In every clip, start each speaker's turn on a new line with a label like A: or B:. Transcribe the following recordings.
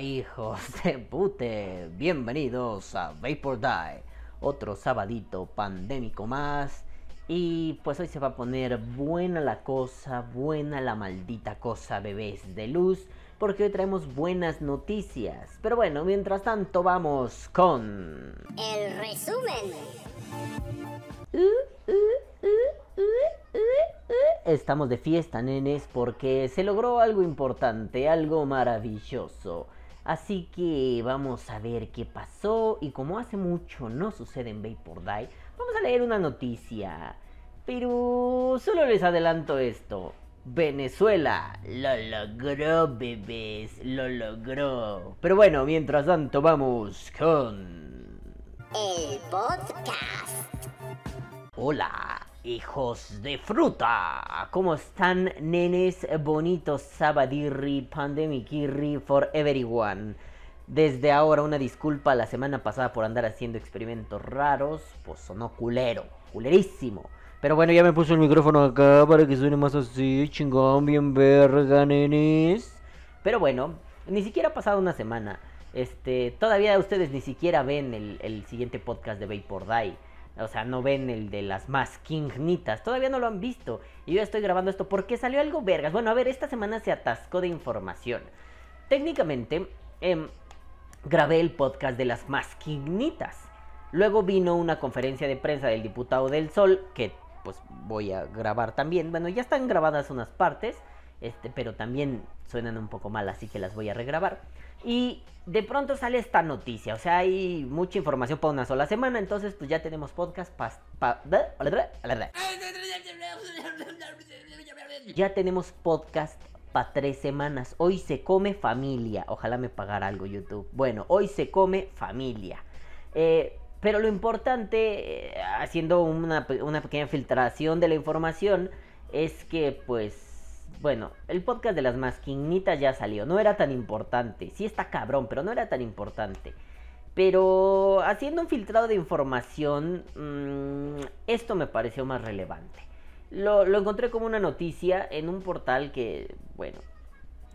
A: Hijos de pute, bienvenidos a Vapor Die, otro sabadito pandémico más. Y pues hoy se va a poner buena la cosa, buena la maldita cosa, bebés de luz, porque hoy traemos buenas noticias. Pero bueno, mientras tanto vamos con...
B: El resumen.
A: Estamos de fiesta, nenes, porque se logró algo importante, algo maravilloso. Así que vamos a ver qué pasó y como hace mucho no sucede en Vapor Die, vamos a leer una noticia. Pero solo les adelanto esto. Venezuela lo logró, bebés, lo logró. Pero bueno, mientras tanto vamos con...
B: El podcast.
A: Hola, hijos de fruta. ¿Cómo están, nenes bonitos? Sabadirri, pandemicirri for everyone. Desde ahora una disculpa la semana pasada por andar haciendo experimentos raros. Pues sonó culero, culerísimo. Pero bueno, ya me puso el micrófono acá para que suene más así, chingón, bien verga, nenes. Pero bueno, ni siquiera ha pasado una semana. Este, todavía ustedes ni siquiera ven el, el siguiente podcast de Vapor Die. O sea, no ven el de las más kingnitas. Todavía no lo han visto. Y yo estoy grabando esto porque salió algo vergas. Bueno, a ver, esta semana se atascó de información. Técnicamente, em, grabé el podcast de las más kingnitas. Luego vino una conferencia de prensa del diputado del Sol, que pues voy a grabar también. Bueno, ya están grabadas unas partes, este, pero también suenan un poco mal, así que las voy a regrabar. Y de pronto sale esta noticia, o sea, hay mucha información para una sola semana, entonces pues ya tenemos podcast ya tenemos podcast para tres semanas. Hoy se come familia. Ojalá me pagara algo YouTube. Bueno, hoy se come familia. Eh, pero lo importante, eh, haciendo una, pequeña filtración de la información, es que pues, bueno, el podcast de las masquinitas ya salió. No era tan importante. Sí está cabrón, pero no era tan importante. Pero haciendo un filtrado de información, mmm, esto me pareció más relevante. Lo, lo, encontré como una noticia en un portal que, bueno,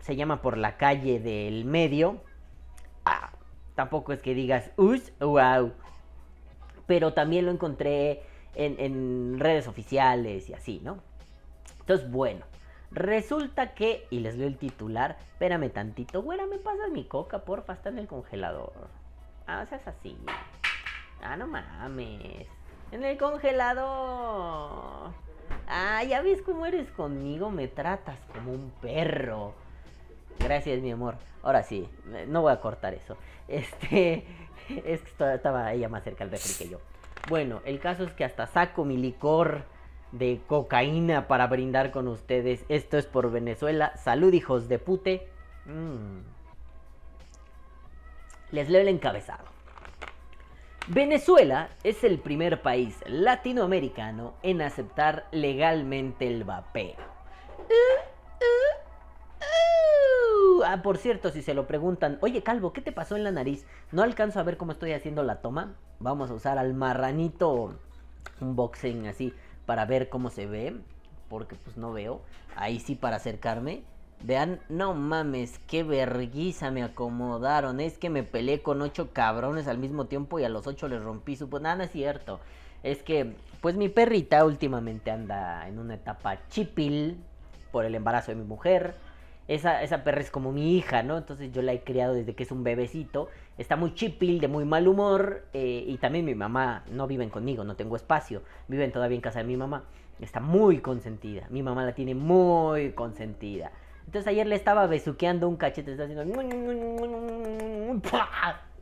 A: se llama Por la calle del medio. Ah, tampoco es que digas, us, wow pero también lo encontré en, redes oficiales y así, ¿no? Entonces, bueno, resulta que, y les leo el titular, espérame tantito, güera, me pasas mi coca, porfa, está en el congelador. Ah, seas así. Ah, no mames. En el congelador. Ah, ya ves cómo eres conmigo, me tratas como un perro. Gracias, mi amor. Ahora sí, no voy a cortar eso. Este, es que estaba ella más cerca al refri que yo. Bueno, el caso es que hasta saco mi licor de cocaína para brindar con ustedes. Esto es por Venezuela. Salud, hijos de pute. Mm. Les leo el encabezado. Venezuela es el primer país latinoamericano en aceptar legalmente el vapeo. Ah, por cierto, si se lo preguntan, oye Calvo, ¿qué te pasó en la nariz? No alcanzo a ver cómo estoy haciendo la toma. Vamos a usar al marranito un boxing así para ver cómo se ve. Porque pues no veo. Ahí sí para acercarme. Vean, no mames, qué verguiza me acomodaron. Es que me peleé con ocho cabrones al mismo tiempo y a los ocho les rompí su... Pues nada, no es cierto. Es que, pues mi perrita últimamente anda en una etapa chipil por el embarazo de mi mujer esa, esa perra es como mi hija, ¿no? Entonces yo la he criado desde que es un bebecito. Está muy chipil, de muy mal humor. Eh, y también mi mamá no viven conmigo, no tengo espacio. Viven todavía en casa de mi mamá. Está muy consentida. Mi mamá la tiene muy consentida. Entonces ayer le estaba besuqueando un cachete, está haciendo...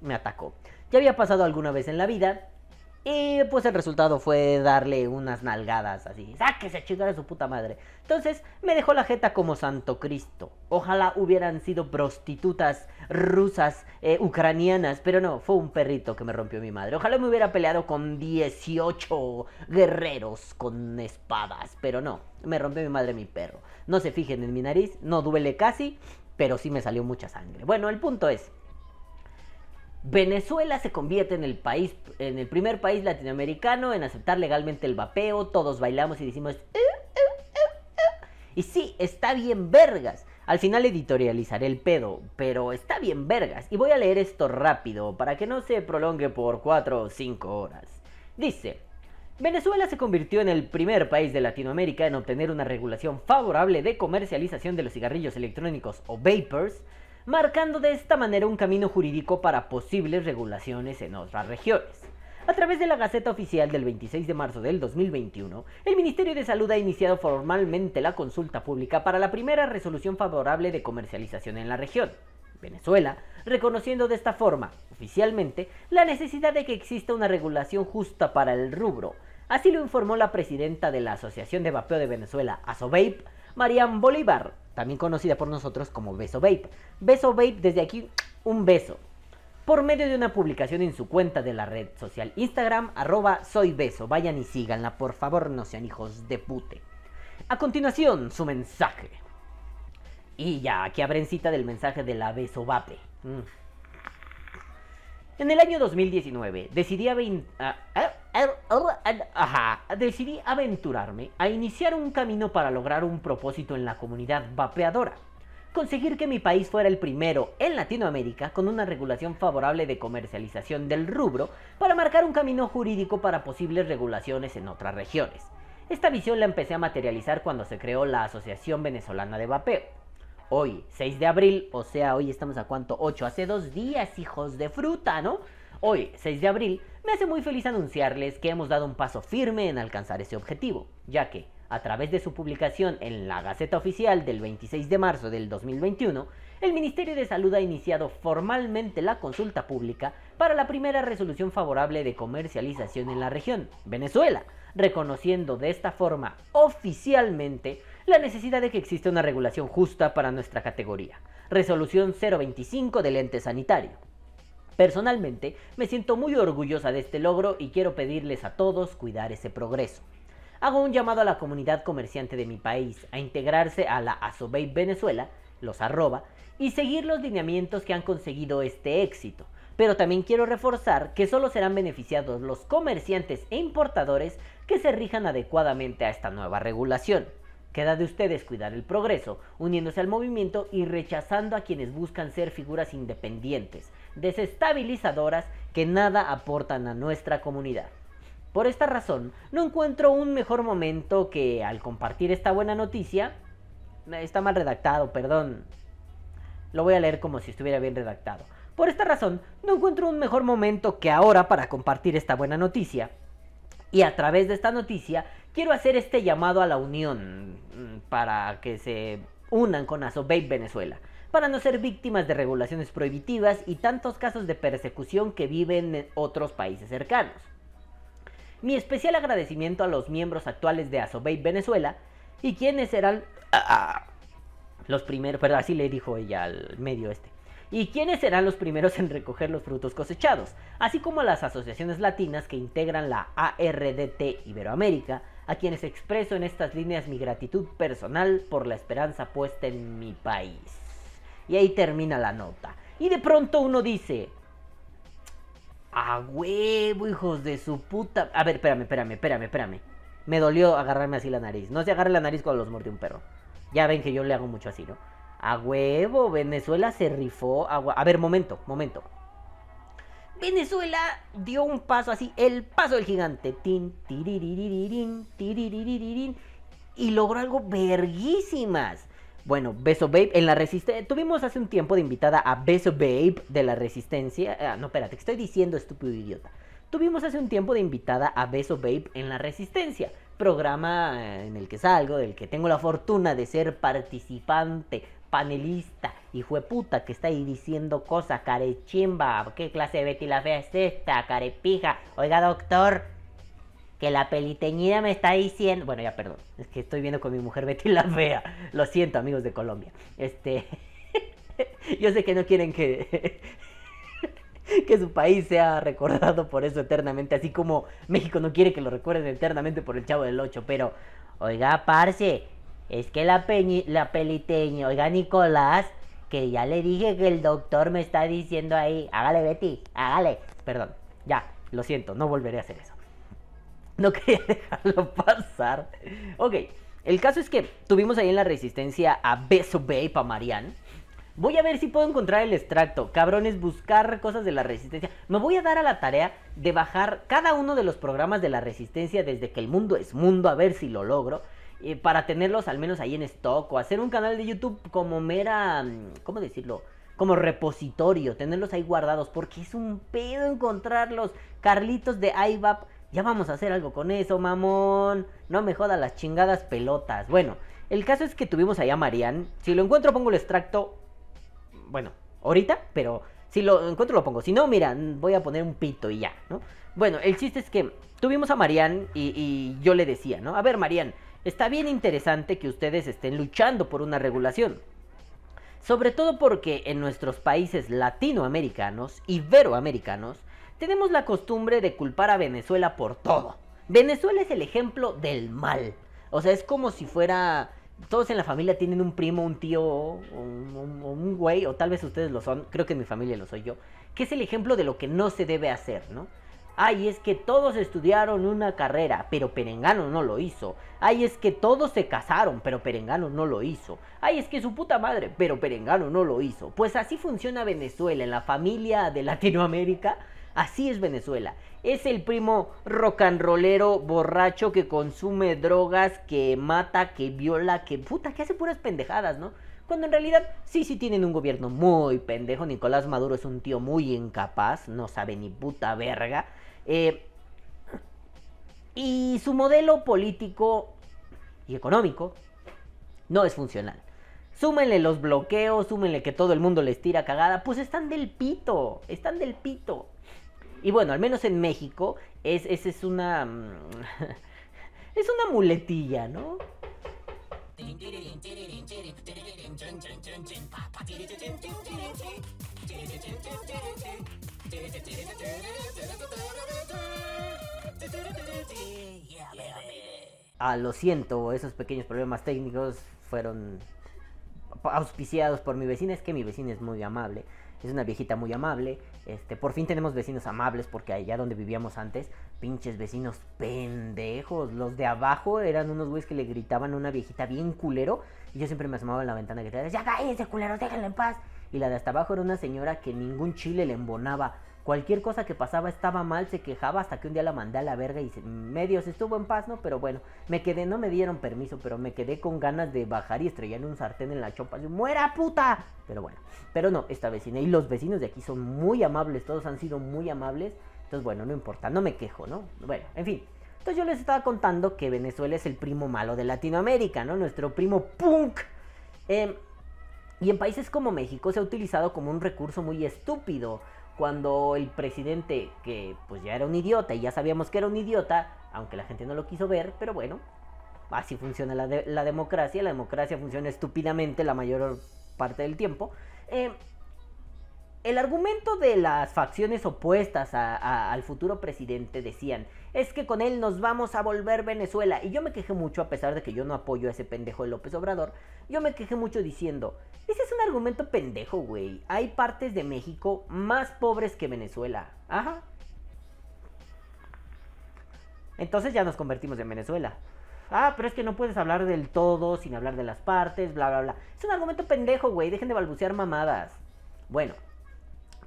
A: Me atacó. Ya había pasado alguna vez en la vida. Y pues el resultado fue darle unas nalgadas así. Sáquese a chingar a su puta madre. Entonces me dejó la jeta como Santo Cristo. Ojalá hubieran sido prostitutas rusas, eh, ucranianas. Pero no, fue un perrito que me rompió mi madre. Ojalá me hubiera peleado con 18 guerreros con espadas. Pero no, me rompió mi madre mi perro. No se fijen en mi nariz, no duele casi. Pero sí me salió mucha sangre. Bueno, el punto es Venezuela se convierte en el país, en el primer país latinoamericano en aceptar legalmente el vapeo. Todos bailamos y decimos. "Eh, eh, eh, eh". Y sí, está bien vergas. Al final editorializaré el pedo, pero está bien vergas. Y voy a leer esto rápido para que no se prolongue por 4 o 5 horas. Dice, Venezuela se convirtió en el primer país de Latinoamérica en obtener una regulación favorable de comercialización de los cigarrillos electrónicos o vapors, marcando de esta manera un camino jurídico para posibles regulaciones en otras regiones. A través de la Gaceta Oficial del 26 de marzo del 2021, el Ministerio de Salud ha iniciado formalmente la consulta pública para la primera resolución favorable de comercialización en la región. Venezuela, reconociendo de esta forma, oficialmente, la necesidad de que exista una regulación justa para el rubro. Así lo informó la presidenta de la Asociación de Vapeo de Venezuela, ASOVAPE, Marian Bolívar, también conocida por nosotros como Beso Vape. Beso Vape, desde aquí, un beso por medio de una publicación en su cuenta de la red social Instagram, arroba soy beso. Vayan y síganla, por favor, no sean hijos de pute. A continuación, su mensaje. Y ya, aquí abren cita del mensaje de la beso vape. Mm. En el año 2019 decidí, decidí aventurarme a iniciar un camino para lograr un propósito en la comunidad vapeadora conseguir que mi país fuera el primero en Latinoamérica con una regulación favorable de comercialización del rubro para marcar un camino jurídico para posibles regulaciones en otras regiones. Esta visión la empecé a materializar cuando se creó la Asociación Venezolana de Vapeo. Hoy, 6 de abril, o sea, hoy estamos a cuánto? 8, hace dos días, hijos de fruta, ¿no? Hoy, 6 de abril, me hace muy feliz anunciarles que hemos dado un paso firme en alcanzar ese objetivo, ya que, a través de su publicación en la Gaceta Oficial del 26 de marzo del 2021, el Ministerio de Salud ha iniciado formalmente la consulta pública para la primera resolución favorable de comercialización en la región, Venezuela, reconociendo de esta forma oficialmente la necesidad de que exista una regulación justa para nuestra categoría. Resolución 025 del ente sanitario. Personalmente, me siento muy orgullosa de este logro y quiero pedirles a todos cuidar ese progreso. Hago un llamado a la comunidad comerciante de mi país a integrarse a la Asobey Venezuela, los arroba, y seguir los lineamientos que han conseguido este éxito. Pero también quiero reforzar que solo serán beneficiados los comerciantes e importadores que se rijan adecuadamente a esta nueva regulación. Queda de ustedes cuidar el progreso, uniéndose al movimiento y rechazando a quienes buscan ser figuras independientes, desestabilizadoras que nada aportan a nuestra comunidad. Por esta razón, no encuentro un mejor momento que al compartir esta buena noticia... Está mal redactado, perdón. Lo voy a leer como si estuviera bien redactado. Por esta razón, no encuentro un mejor momento que ahora para compartir esta buena noticia. Y a través de esta noticia, quiero hacer este llamado a la unión mm, para que se unan con Asobape Venezuela, para no ser víctimas de regulaciones prohibitivas y tantos casos de persecución que viven en otros países cercanos. Mi especial agradecimiento a los miembros actuales de Asobape Venezuela y quienes serán ah, los primeros, pero así le dijo ella al medio este. Y quienes serán los primeros en recoger los frutos cosechados, así como las asociaciones latinas que integran la ARDT Iberoamérica, a quienes expreso en estas líneas mi gratitud personal por la esperanza puesta en mi país. Y ahí termina la nota. Y de pronto uno dice, a huevo, hijos de su puta. A ver, espérame, espérame, espérame, espérame. Me dolió agarrarme así la nariz. No se agarre la nariz cuando los mordió un perro. Ya ven que yo le hago mucho así, ¿no? A huevo, Venezuela se rifó. A, a ver, momento, momento. Venezuela dio un paso así, el paso del gigante. Tin, y logró algo verguísimas. Bueno, Beso Babe en la resistencia. Tuvimos hace un tiempo de invitada a Beso Babe de la resistencia. Ah, no, espérate, estoy diciendo, estúpido idiota. Tuvimos hace un tiempo de invitada a Beso Babe en la resistencia. Programa eh, en el que salgo, del que tengo la fortuna de ser participante, panelista, hijo de puta, que está ahí diciendo cosas, carechimba. ¿Qué clase de Betty la Fea es esta, carepija? Oiga, doctor, que la peliteñida me está diciendo. Bueno, ya perdón. Es que estoy viendo con mi mujer Betty la Fea. Lo siento, amigos de Colombia. Este. Yo sé que no quieren que. que su país sea recordado por eso eternamente. Así como México no quiere que lo recuerden eternamente por el chavo del 8. Pero, oiga, parce. Es que la, peñi, la peliteña, oiga, Nicolás. que ya le dije que el doctor me está diciendo ahí, hágale Betty, hágale. Perdón, ya, lo siento, no volveré a hacer eso. No quería dejarlo pasar. Ok, el caso es que tuvimos ahí en la resistencia a Beso Babe, a Marianne. Voy a ver si puedo encontrar el extracto. Cabrones, buscar cosas de la resistencia. Me voy a dar a la tarea de bajar cada uno de los programas de la resistencia desde que el mundo es mundo, a ver si lo logro. Eh, para tenerlos al menos ahí en stock o hacer un canal de YouTube como mera, mm, ¿cómo decirlo? Como repositorio, tenerlos ahí guardados porque es un pedo encontrarlos. Carlitos de IVAP, ya vamos a hacer algo con eso, mamón. No me joda las chingadas pelotas. Bueno, el caso es que tuvimos allá a Marian. Si lo encuentro pongo el extracto bueno, ahorita, pero si lo encuentro lo pongo. Si no, mira, voy a poner un pito y ya, ¿no? Bueno, el chiste es que tuvimos a Marian y, yo le decía, ¿no? A ver, Marian, está bien interesante que ustedes estén luchando por una regulación. Sobre todo porque en nuestros países latinoamericanos, iberoamericanos, tenemos la costumbre de culpar a Venezuela por todo. Venezuela es el ejemplo del mal. O sea, es como si fuera todos en la familia tienen un primo, un tío, o un, güey, o tal vez ustedes lo son, creo que en mi familia lo soy yo, que es el ejemplo de lo que no se debe hacer, ¿no? Ay, es que todos estudiaron una carrera, pero Perengano no lo hizo. Ay, es que todos se casaron, pero Perengano no lo hizo. Ay, es que su puta madre, pero Perengano no lo hizo. Pues así funciona Venezuela, en la familia de Latinoamérica Así es Venezuela. Es el primo rock and rollero borracho que consume drogas, que mata, que viola, que puta, que hace puras pendejadas, ¿no? Cuando en realidad sí, sí tienen un gobierno muy pendejo. Nicolás Maduro es un tío muy incapaz, no sabe ni puta verga. Eh, y su modelo político y económico no es funcional. Súmenle los bloqueos, súmenle que todo el mundo les tira cagada, pues están del pito, están del pito. Y bueno, al menos en México, es, es, es una. Mm, es una muletilla, ¿no? Ah, lo siento, esos pequeños problemas técnicos fueron auspiciados por mi vecina. Es que mi vecina es muy amable es una viejita muy amable. Este, por fin tenemos vecinos amables porque allá donde vivíamos antes, pinches vecinos pendejos. Los de abajo eran unos güeyes que le gritaban a una viejita bien culero. Y yo siempre me asomaba en la ventana que te decía, ya cállense culeros, déjenla en paz. Y la de hasta abajo era una señora que ningún chile le embonaba. Cualquier cosa que pasaba estaba mal, se quejaba hasta que un día la mandé a la verga y medio se estuvo en paz, ¿no? Pero bueno, me quedé, no me dieron permiso, pero me quedé con ganas de bajar y estrellar un sartén en la chopa. ¡Muera puta! Pero bueno, pero no, esta vecina. Y los vecinos de aquí son muy amables, todos han sido muy amables. Entonces, bueno, no importa, no me quejo, ¿no? Bueno, en fin. Entonces yo les estaba contando que Venezuela es el primo malo de Latinoamérica, ¿no? Nuestro primo punk. Eh, y en países como México se ha utilizado como un recurso muy estúpido cuando el presidente, que pues ya era un idiota y ya sabíamos que era un idiota, aunque la gente no lo quiso ver, pero bueno, así funciona la, la democracia, la democracia funciona estúpidamente la mayor parte del tiempo. Eh, el argumento de las facciones opuestas al futuro presidente decían, es que con él nos vamos a volver Venezuela. Y yo me quejé mucho, a pesar de que yo no apoyo a ese pendejo de López Obrador, yo me quejé mucho diciendo, ese es un argumento pendejo, güey. Hay partes de México más pobres que Venezuela. Ajá. Entonces ya nos convertimos en Venezuela. Ah, pero es que no puedes hablar del todo sin hablar de las partes, bla, bla, bla. Es un argumento pendejo, güey. Dejen de balbucear mamadas. Bueno,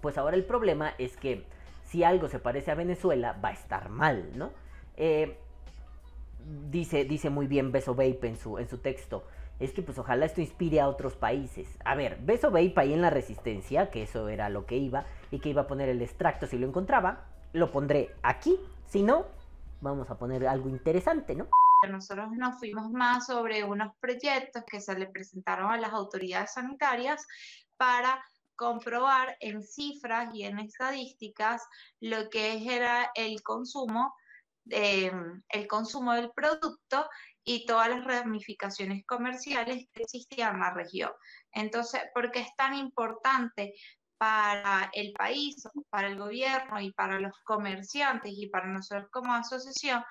A: pues ahora el problema es que si algo se parece a Venezuela, va a estar mal, ¿no? Eh, dice, dice muy bien Beso Vape en su, en su texto. Es que pues ojalá esto inspire a otros países. A ver, Beso Vape ahí en la resistencia, que eso era lo que iba, y que iba a poner el extracto si lo encontraba, lo pondré aquí. Si no, vamos a poner algo interesante, ¿no?
C: Nosotros nos fuimos más sobre unos proyectos que se le presentaron a las autoridades sanitarias para comprobar en cifras y en estadísticas lo que era el consumo, el consumo del producto y todas las ramificaciones comerciales que existían en la región. Entonces, ¿por qué es tan importante para el país, para el gobierno y para los comerciantes y para nosotros como asociación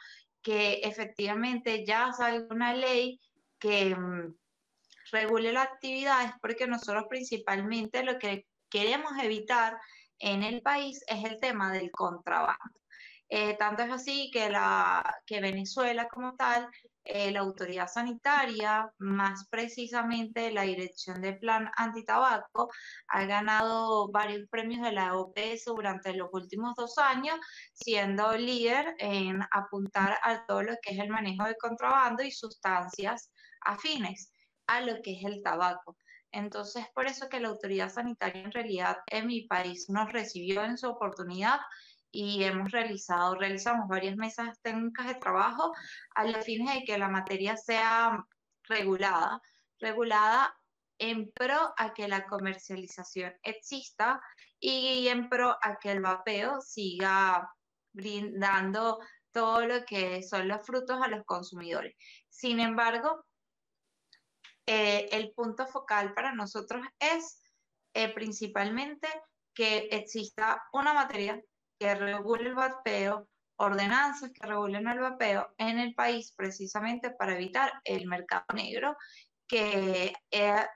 C: que efectivamente ya salga una ley que mm, regule la actividad es porque nosotros principalmente lo que queremos evitar en el país es el tema del contrabando. Eh, tanto es así que, la, que Venezuela como tal, eh, la autoridad sanitaria, más precisamente la Dirección de Plan Antitabaco, ha ganado varios premios de la OPS durante los últimos dos años, siendo líder en apuntar a todo lo que es el manejo de contrabando y sustancias afines a lo que es el tabaco. Entonces, por eso que la autoridad sanitaria en realidad en mi país nos recibió en su oportunidad y hemos realizado, realizamos varias mesas técnicas de trabajo a los fines de que la materia sea regulada, regulada en pro a que la comercialización exista y en pro a que el vapeo siga brindando todo lo que son los frutos a los consumidores. Sin embargo, eh, el punto focal para nosotros es eh, principalmente que exista una materia que regule el vapeo, ordenanzas que regulen el vapeo en el país precisamente para evitar el mercado negro, que eh,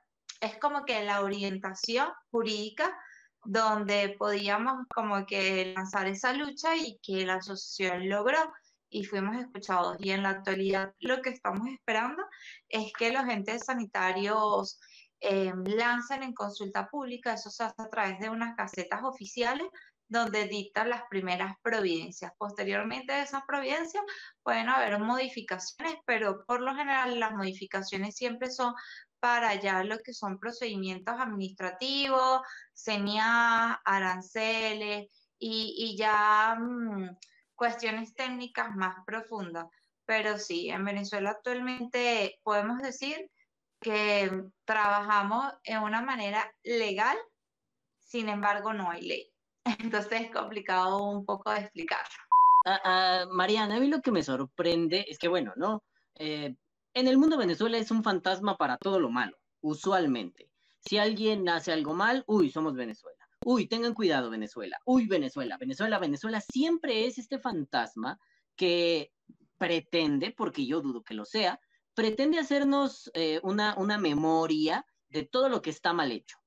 C: es como que la orientación jurídica donde podíamos como que lanzar esa lucha y que la asociación logró y fuimos escuchados. Y en la actualidad lo que estamos esperando es que los entes sanitarios eh, lancen en consulta pública, eso se hace a través de unas casetas oficiales donde dictan las primeras providencias. Posteriormente de esas providencias pueden haber modificaciones, pero por lo general las modificaciones siempre son para ya lo que son procedimientos administrativos, señas, aranceles y, y ya... Mm, cuestiones técnicas más profundas. Pero sí, en Venezuela actualmente podemos decir que trabajamos en una manera legal, sin embargo no hay ley. Entonces es complicado un poco de explicarlo.
A: Ah, ah, Mariana, a mí lo que me sorprende es que, bueno, ¿no? Eh, en el mundo Venezuela es un fantasma para todo lo malo, usualmente. Si alguien hace algo mal, uy, somos Venezuela uy, tengan cuidado Venezuela, uy, Venezuela, Venezuela, Venezuela, siempre es este fantasma que pretende, porque yo dudo que lo sea, pretende hacernos eh, una, una memoria de todo lo que está mal hecho.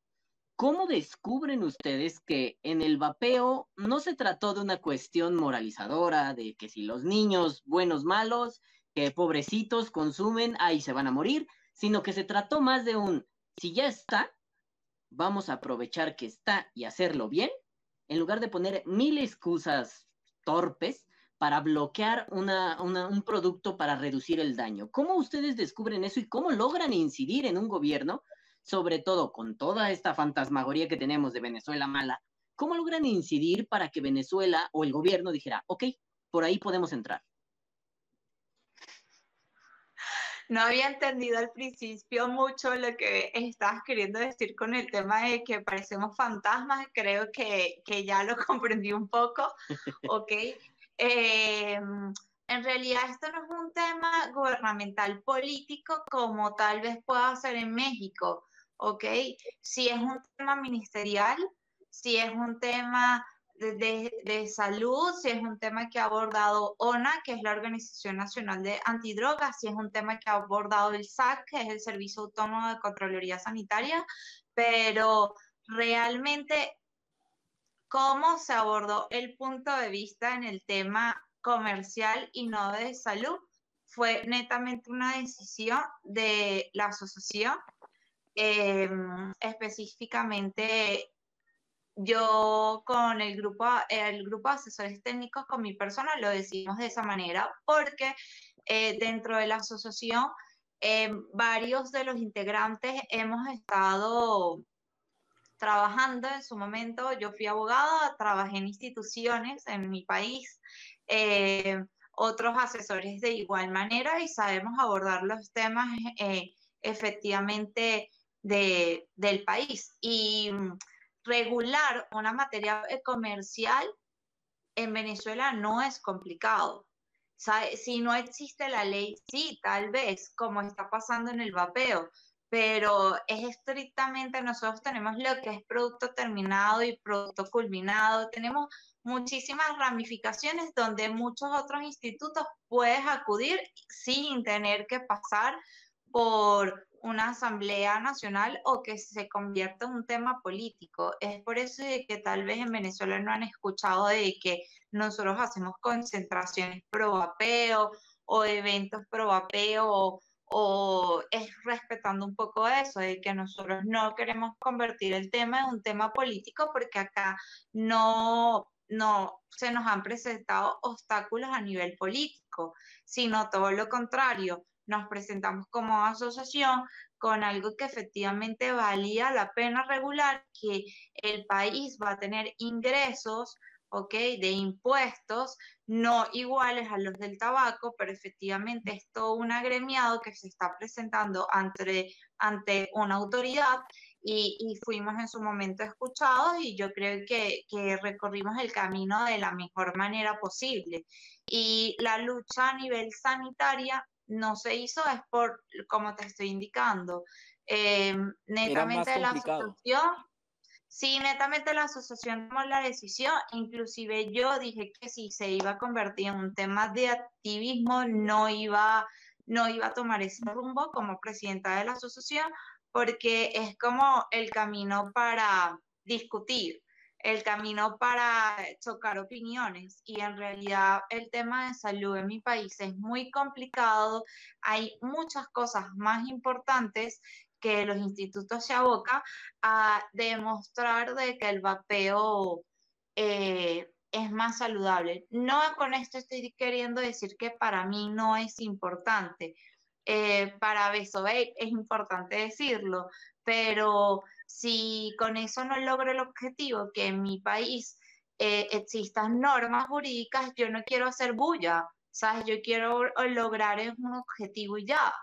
A: ¿Cómo descubren ustedes que en el vapeo no se trató de una cuestión moralizadora, de que si los niños buenos, malos, que pobrecitos consumen, ahí se van a morir, sino que se trató más de un, si ya está, vamos a aprovechar que está y hacerlo bien, en lugar de poner mil excusas torpes para bloquear un producto para reducir el daño. ¿Cómo ustedes descubren eso y cómo logran incidir en un gobierno, sobre todo con toda esta fantasmagoría que tenemos de Venezuela mala? ¿Cómo logran incidir para que Venezuela o el gobierno dijera, ok, por ahí podemos entrar?
C: No había entendido al principio mucho lo que estabas queriendo decir con el tema de que parecemos fantasmas. Creo que, ya lo comprendí un poco. ok. Em, en realidad esto no es un tema gubernamental político como tal vez pueda ser en México. Ok. Si es un tema ministerial, si es un tema de, salud, si es un tema que ha abordado ONA, que es la Organización Nacional de Antidrogas, si es un tema que ha abordado el SAC, que es el Servicio Autónomo de Contraloría Sanitaria, pero realmente cómo se abordó el punto de vista en el tema comercial y no de salud fue netamente una decisión de la asociación, em, específicamente yo con el grupo, el grupo de asesores técnicos, con mi persona, lo decimos de esa manera, porque eh, dentro de la asociación, eh, varios de los integrantes hemos estado trabajando en su momento. Yo fui abogada, trabajé en instituciones en mi país, eh, otros asesores de igual manera y sabemos abordar los temas efectivamente de, del país. Y regular una materia comercial en Venezuela no es complicado. Si no existe la ley, sí, tal vez, como está pasando en el vapeo, pero es estrictamente, nosotros tenemos lo que es producto terminado y producto culminado, tenemos muchísimas ramificaciones donde muchos otros institutos puedes acudir sin tener que pasar por una asamblea nacional o que se convierta en un tema político. Es por eso de que tal vez en Venezuela no han escuchado de que nosotros hacemos concentraciones pro vapeo o eventos pro vapeo o, o es respetando un poco eso, de que nosotros no queremos convertir el tema en un tema político porque acá no, no se nos han presentado obstáculos a nivel político, sino todo lo contrario nos presentamos como asociación con algo que efectivamente valía la pena regular, que el país va a tener ingresos, ¿ok? De impuestos no iguales a los del tabaco, pero efectivamente es todo un agremiado que se está presentando ante, ante una autoridad y, fuimos en su momento escuchados y yo creo que, que, recorrimos el camino de la mejor manera posible. Y la lucha a nivel sanitaria no se hizo es por, como te estoy indicando, eh, netamente la asociación, sí, netamente la asociación tomó la decisión, inclusive yo dije que si se iba a convertir en un tema de activismo, no iba, no iba a tomar ese rumbo como presidenta de la asociación, porque es como el camino para discutir el camino para chocar opiniones y en realidad el tema de salud en mi país es muy complicado, hay muchas cosas más importantes que los institutos se abocan a demostrar de que el vapeo eh, es más saludable. No con esto estoy queriendo decir que para mí no es importante. Eh, para Besovape es importante decirlo, pero si con eso no logro el objetivo, que en mi país eh, existan normas jurídicas, yo no quiero hacer bulla, ¿sabes? Yo quiero lograr un objetivo y ya.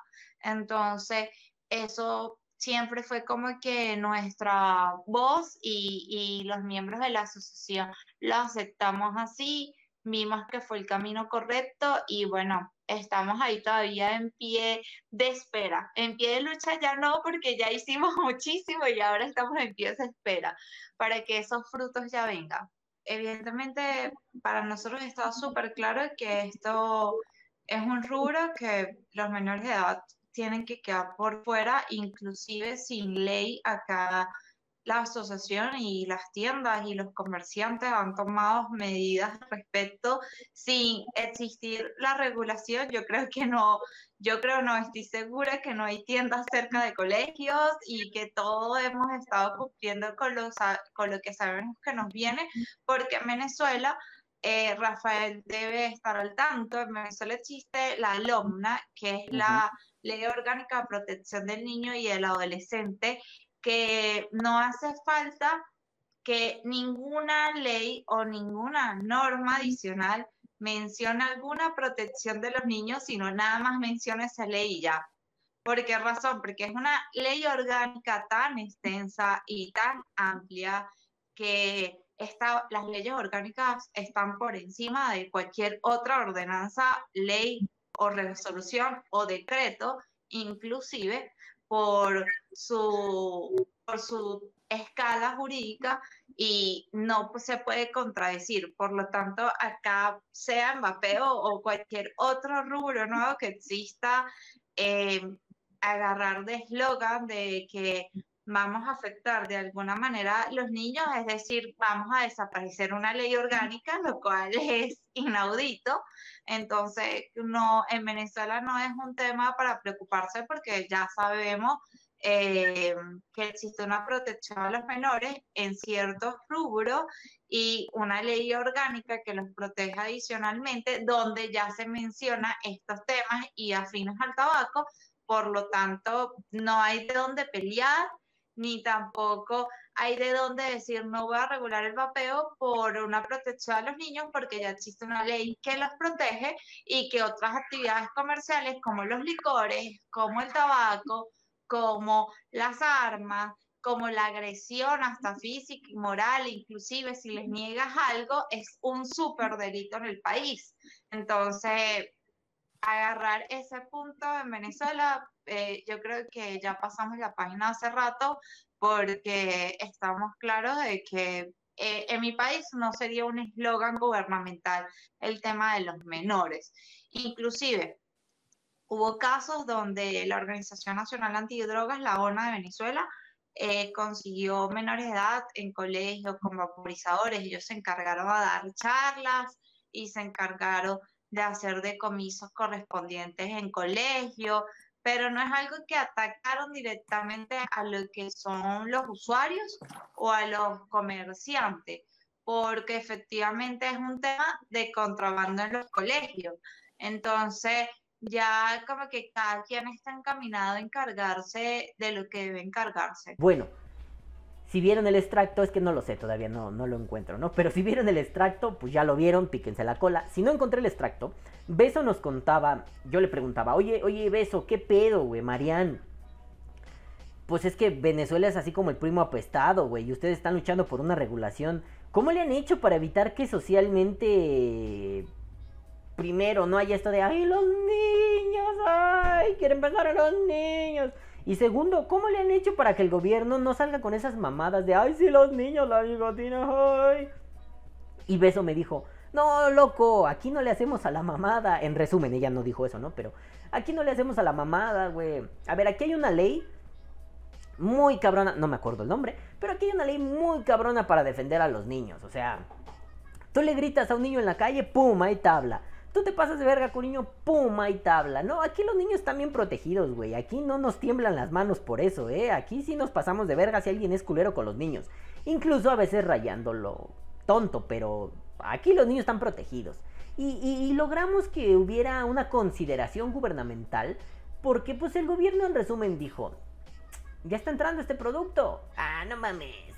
C: Entonces, eso siempre fue como que nuestra voz y, y los miembros de la asociación lo aceptamos así, vimos que fue el camino correcto y bueno, estamos ahí todavía en pie de espera. En pie de lucha ya no, porque ya hicimos muchísimo y ahora estamos en pie de espera para que esos frutos ya vengan. Evidentemente, para nosotros está súper claro que esto es un rubro que los menores de edad tienen que quedar por fuera, inclusive sin ley acá la asociación y las tiendas y los comerciantes han tomado medidas respecto sin existir la regulación. Yo creo que no, yo creo no estoy segura que no hay tiendas cerca de colegios y que todos hemos estado cumpliendo con, los, con lo que sabemos que nos viene, porque en Venezuela eh, Rafael debe estar al tanto. En Venezuela existe la LOMNA, que es la Ley Orgánica de Protección del Niño y del Adolescente, que no hace falta que ninguna ley o ninguna norma adicional mencione alguna protección de los niños, sino nada más menciona esa ley ya. ¿Por qué razón? Porque es una ley orgánica tan extensa y tan amplia que las leyes orgánicas están por encima de cualquier otra ordenanza, ley o resolución o decreto, inclusive por su, por su escala jurídica y no se puede contradecir. Por lo tanto, acá sea en vapeo o cualquier otro rubro nuevo que exista, eh, agarrar de eslogan de que vamos a afectar de alguna manera los niños, es decir, vamos a desaparecer una ley orgánica, lo cual es inaudito. Entonces, no, en Venezuela no es un tema para preocuparse porque ya sabemos eh, que existe una protección a los menores en ciertos rubros y una ley orgánica que los protege adicionalmente, donde ya se menciona estos temas y afines al tabaco. Por lo tanto, no hay de dónde pelear ni tampoco hay de dónde decir no voy a regular el vapeo por una protección a los niños porque ya existe una ley que los protege y que otras actividades comerciales como los licores, como el tabaco, como las armas, como la agresión hasta física y moral, inclusive si les niegas algo, es un súper delito en el país. Entonces, agarrar ese punto en Venezuela, eh, yo creo que ya pasamos la página hace rato porque estamos claros de que eh, en mi país no sería un eslogan gubernamental el tema de los menores. Inclusive, hubo casos donde la Organización Nacional Antidrogas, la ONA de Venezuela, eh, consiguió menores de edad en colegios con vaporizadores. Ellos se encargaron de dar charlas y se encargaron de hacer decomisos correspondientes en colegio, pero no es algo que atacaron directamente a lo que son los usuarios o a los comerciantes, porque efectivamente es un tema de contrabando en los colegios. Entonces, ya como que cada quien está encaminado a encargarse de lo que debe encargarse.
A: Bueno, si vieron el extracto, es que no lo sé, todavía no, no lo encuentro, ¿no? Pero si vieron el extracto, pues ya lo vieron, píquense la cola. Si no encontré el extracto, Beso nos contaba, yo le preguntaba, oye, oye, Beso, ¿qué pedo, güey, Marian? Pues es que Venezuela es así como el primo apestado, güey, y ustedes están luchando por una regulación. ¿Cómo le han hecho para evitar que socialmente primero no haya esto de, ay, los niños, ay, quieren besar a los niños? Y segundo, ¿cómo le han hecho para que el gobierno no salga con esas mamadas de, ay, sí, los niños, la bigotina, ay? Y Beso me dijo, no, loco, aquí no le hacemos a la mamada. En resumen, ella no dijo eso, ¿no? Pero aquí no le hacemos a la mamada, güey. A ver, aquí hay una ley muy cabrona, no me acuerdo el nombre, pero aquí hay una ley muy cabrona para defender a los niños. O sea, tú le gritas a un niño en la calle, pum, ahí tabla. Tú te pasas de verga con niño, pum, ahí tabla. No, aquí los niños están bien protegidos, güey. Aquí no nos tiemblan las manos por eso, ¿eh? Aquí sí nos pasamos de verga si alguien es culero con los niños. Incluso a veces rayándolo tonto, pero aquí los niños están protegidos. Y, logramos que hubiera una consideración gubernamental porque pues el gobierno en resumen dijo, ya está entrando este producto. Ah, no mames.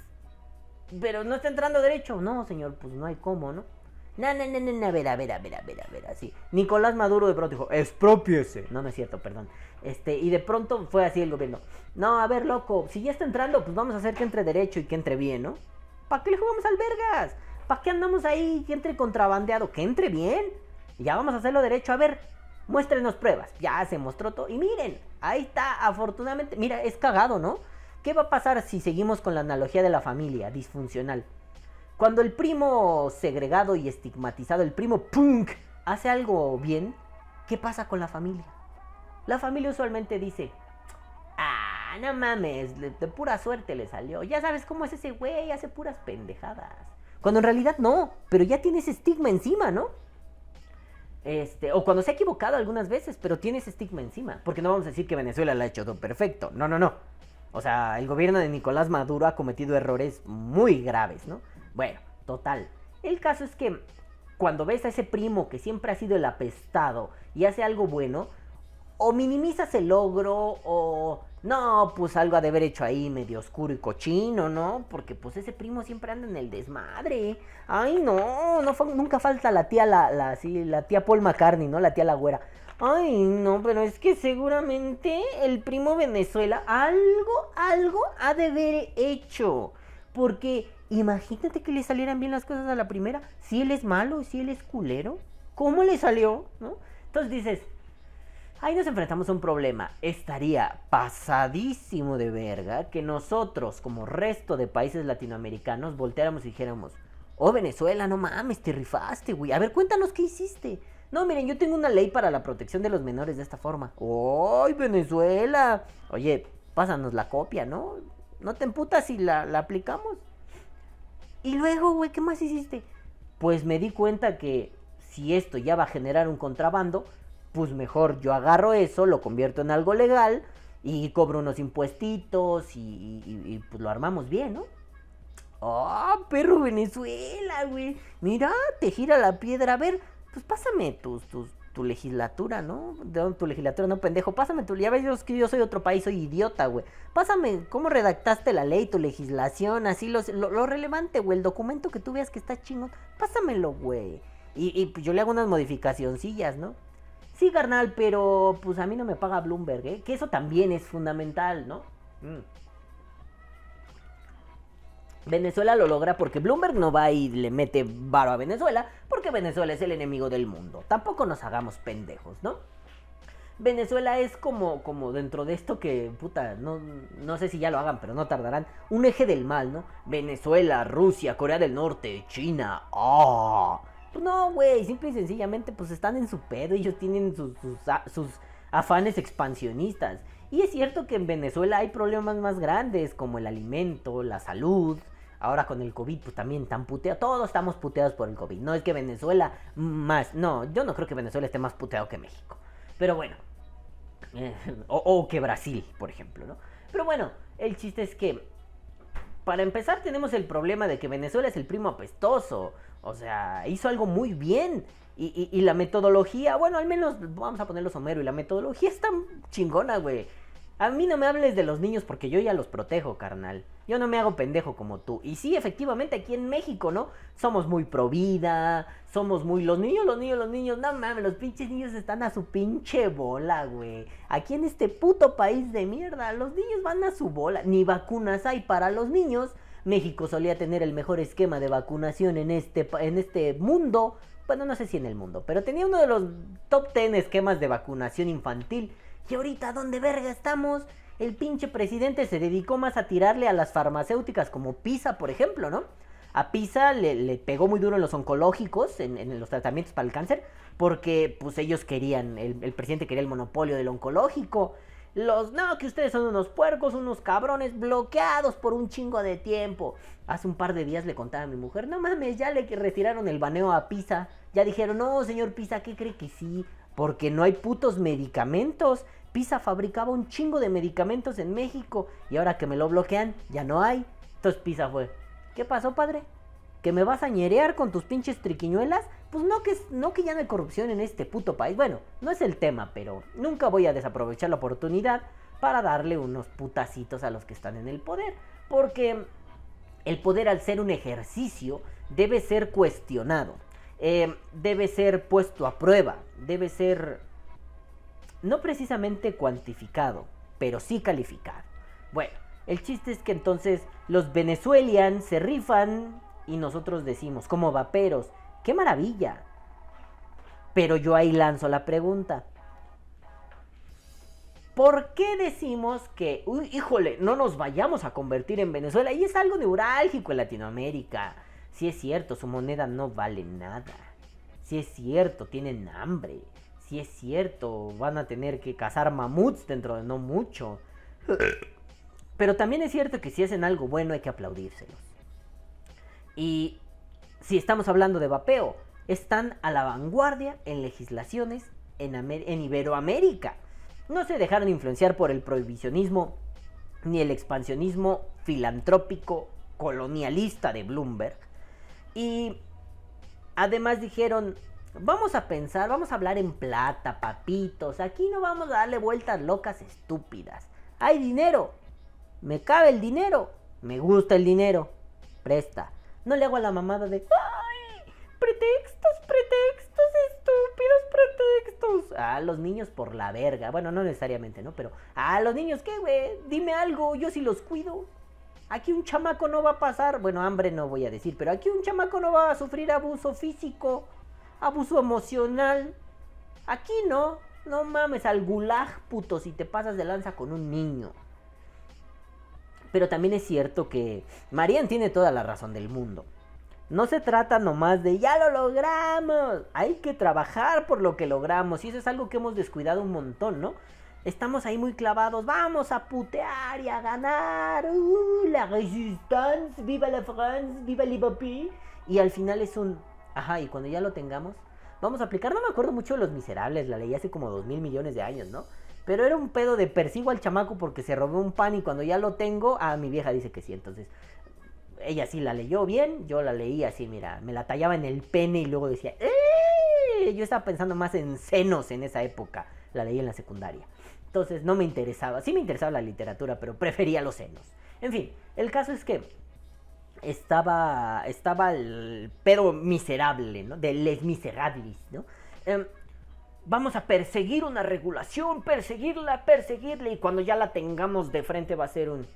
A: Pero no está entrando derecho. No, señor, pues no hay cómo, ¿no? No, no, no, no, a ver, a ver, a ver, a ver, a ver, así. Nicolás Maduro de pronto dijo, expropiese. No, no es cierto, perdón. Este, y de pronto fue así el gobierno. No, a ver, loco, si ya está entrando, pues vamos a hacer que entre derecho y que entre bien, ¿no? ¿Para qué le jugamos al vergas? ¿Para qué andamos ahí que entre contrabandeado? Que entre bien. ya vamos a hacerlo derecho. A ver, muéstrenos pruebas. Ya se mostró todo. Y miren, ahí está, afortunadamente. Mira, es cagado, ¿no? ¿Qué va a pasar si seguimos con la analogía de la familia disfuncional? Cuando el primo segregado y estigmatizado, el primo punk, hace algo bien, ¿qué pasa con la familia? La familia usualmente dice, ah, no mames, de, pura suerte le salió. Ya sabes cómo es ese güey, hace puras pendejadas. Cuando en realidad no, pero ya tiene ese estigma encima, ¿no? Este, o cuando se ha equivocado algunas veces, pero tiene ese estigma encima. Porque no vamos a decir que Venezuela lo ha hecho todo perfecto. No, no, no. O sea, el gobierno de Nicolás Maduro ha cometido errores muy graves, ¿no? Bueno, total. El caso es que cuando ves a ese primo que siempre ha sido el apestado y hace algo bueno, o minimizas el logro o no, pues algo ha de haber hecho ahí medio oscuro y cochino, ¿no? Porque pues ese primo siempre anda en el desmadre. Ay, no, no nunca falta la tía, la, la, sí, la tía Paul McCartney, ¿no? La tía la güera. Ay, no, pero es que seguramente el primo Venezuela algo, algo ha de haber hecho. Porque imagínate que le salieran bien las cosas a la primera. Si él es malo, si él es culero, ¿cómo le salió? ¿No? Entonces dices, Ahí nos enfrentamos a un problema. Estaría pasadísimo de verga que nosotros, como resto de países latinoamericanos, volteáramos y dijéramos, oh Venezuela, no mames, te rifaste, güey. A ver, cuéntanos qué hiciste. No, miren, yo tengo una ley para la protección de los menores de esta forma. ¡Ay, Venezuela! Oye, pásanos la copia, ¿no? No te emputas si la, la aplicamos. Y luego, güey, ¿qué más hiciste? Pues me di cuenta que si esto ya va a generar un contrabando, pues mejor yo agarro eso, lo convierto en algo legal y cobro unos impuestitos y, pues lo armamos bien, ¿no? ¡Ah, perro Venezuela, güey! Mira, te gira la piedra. A ver, pues pásame tus, tu legislatura, ¿no? De tu legislatura, no pendejo. Pásame tu. Ya ves que yo soy otro país, soy idiota, güey. Pásame cómo redactaste la ley, tu legislación, así lo, lo, relevante, güey. El documento que tú veas que está chingón. Pásamelo, güey. Y, y pues yo le hago unas modificacioncillas, ¿no? Sí, carnal, pero pues a mí no me paga Bloomberg, ¿eh? Que eso también es fundamental, ¿no? Mm. Venezuela lo logra porque Bloomberg no va y le mete varo a Venezuela, porque Venezuela es el enemigo del mundo. Tampoco nos hagamos pendejos, ¿no? Venezuela es como, como dentro de esto que, puta, no, no sé si ya lo hagan, pero no tardarán. Un eje del mal, ¿no? Venezuela, Rusia, Corea del Norte, China. ¡Ah! Pues no, güey, simple y sencillamente pues están en su pedo, ellos tienen sus, sus, afanes expansionistas. Y es cierto que en Venezuela hay problemas más grandes como el alimento, la salud. Ahora con el COVID, pues también están puteados. Todos estamos puteados por el COVID. No es que Venezuela más. No, yo no creo que Venezuela esté más puteado que México. Pero bueno. eh, o, o que Brasil, por ejemplo, ¿no? Pero bueno, el chiste es que. Para empezar, tenemos el problema de que Venezuela es el primo apestoso. O sea, hizo algo muy bien. Y, y- y la metodología, bueno, al menos vamos a ponerlo somero. Y la metodología está chingona, güey. A mí no me hables de los niños porque yo ya los protejo, carnal. Yo no me hago pendejo como tú. Y sí, efectivamente, aquí en México, ¿no? Somos muy pro vida, somos muy los niños, los niños, los niños. No mames, los pinches niños están a su pinche bola, güey. Aquí en este puto país de mierda, los niños van a su bola. Ni vacunas hay para los niños. México solía tener el mejor esquema de vacunación en este, en este mundo. Bueno, no sé si en el mundo, pero tenía uno de los top 10 esquemas de vacunación infantil. Y ahorita, ¿dónde verga estamos? El pinche presidente se dedicó más a tirarle a las farmacéuticas como Pisa, por ejemplo, ¿no? A Pisa le, pegó muy duro en los oncológicos, en, los tratamientos para el cáncer, porque pues ellos querían, el, presidente quería el monopolio del oncológico. Los, no, que ustedes son unos puercos, unos cabrones bloqueados por un chingo de tiempo. Hace un par de días le contaba a mi mujer, no mames, ya le retiraron el baneo a Pisa. Ya dijeron, no, señor Pisa, ¿qué cree que sí? Porque no hay putos medicamentos. Pisa fabricaba un chingo de medicamentos en México y ahora que me lo bloquean, ya no hay. Entonces Pisa fue, ¿qué pasó, padre? ¿Que me vas a ñerear con tus pinches triquiñuelas? Pues no que, no que ya no hay corrupción en este puto país. Bueno, no es el tema, pero nunca voy a desaprovechar la oportunidad para darle unos putacitos a los que están en el poder. Porque el poder al ser un ejercicio debe ser cuestionado. Eh, debe ser puesto a prueba. Debe ser no precisamente cuantificado, pero sí calificado. Bueno, el chiste es que entonces los venezuelians se rifan y nosotros decimos, como vaperos, qué maravilla. Pero yo ahí lanzo la pregunta. ¿Por qué decimos que, uy, híjole, no nos vayamos a convertir en Venezuela? Y es algo neurálgico en Latinoamérica. Si es cierto, su moneda no vale nada. Si es cierto, tienen hambre. Si es cierto, van a tener que cazar mamuts dentro de no mucho. Pero también es cierto que si hacen algo bueno hay que aplaudírselos. Y si estamos hablando de vapeo, están a la vanguardia en legislaciones en, en Iberoamérica. No se dejaron influenciar por el prohibicionismo ni el expansionismo filantrópico colonialista de Bloomberg. Y además dijeron, vamos a pensar, vamos a hablar en plata, papitos. Aquí no vamos a darle vueltas locas estúpidas. Hay dinero. Me cabe el dinero. Me gusta el dinero. Presta. No le hago a la mamada de... ¡Ay! Pretextos, pretextos, estúpidos pretextos. A los niños por la verga. Bueno, no necesariamente, ¿no? Pero... A los niños, ¿qué, güey? Dime algo, yo sí los cuido. Aquí un chamaco no va a pasar, bueno, hambre no voy a decir, pero aquí un chamaco no va a sufrir abuso físico, abuso emocional. Aquí no, no mames, al gulag, puto, si te pasas de lanza con un niño. Pero también es cierto que Marian tiene toda la razón del mundo. No se trata nomás de ya lo logramos. Hay que trabajar por lo que logramos. Y eso es algo que hemos descuidado un montón, ¿no? Estamos ahí muy clavados. Vamos a putear y a ganar. Uh, la resistance. Viva la France. Viva Liverpool. Y al final es un... Ajá, y cuando ya lo tengamos, vamos a aplicar. No me acuerdo mucho de los miserables. La leí hace como dos mil millones de años, ¿no? Pero era un pedo de persigo al chamaco porque se robó un pan y cuando ya lo tengo, ah, mi vieja dice que sí. Entonces, ella sí la leyó bien, yo la leí así, mira, me la tallaba en el pene y luego decía, ¡eh! Yo estaba pensando más en senos en esa época, la leí en la secundaria. Entonces no me interesaba, sí me interesaba la literatura, pero prefería los senos. En fin, el caso es que estaba, estaba el pedo miserable, ¿no? De Les Miserables, ¿no? Em, vamos a perseguir una regulación, perseguirla, perseguirla, y cuando ya la tengamos de frente va a ser un...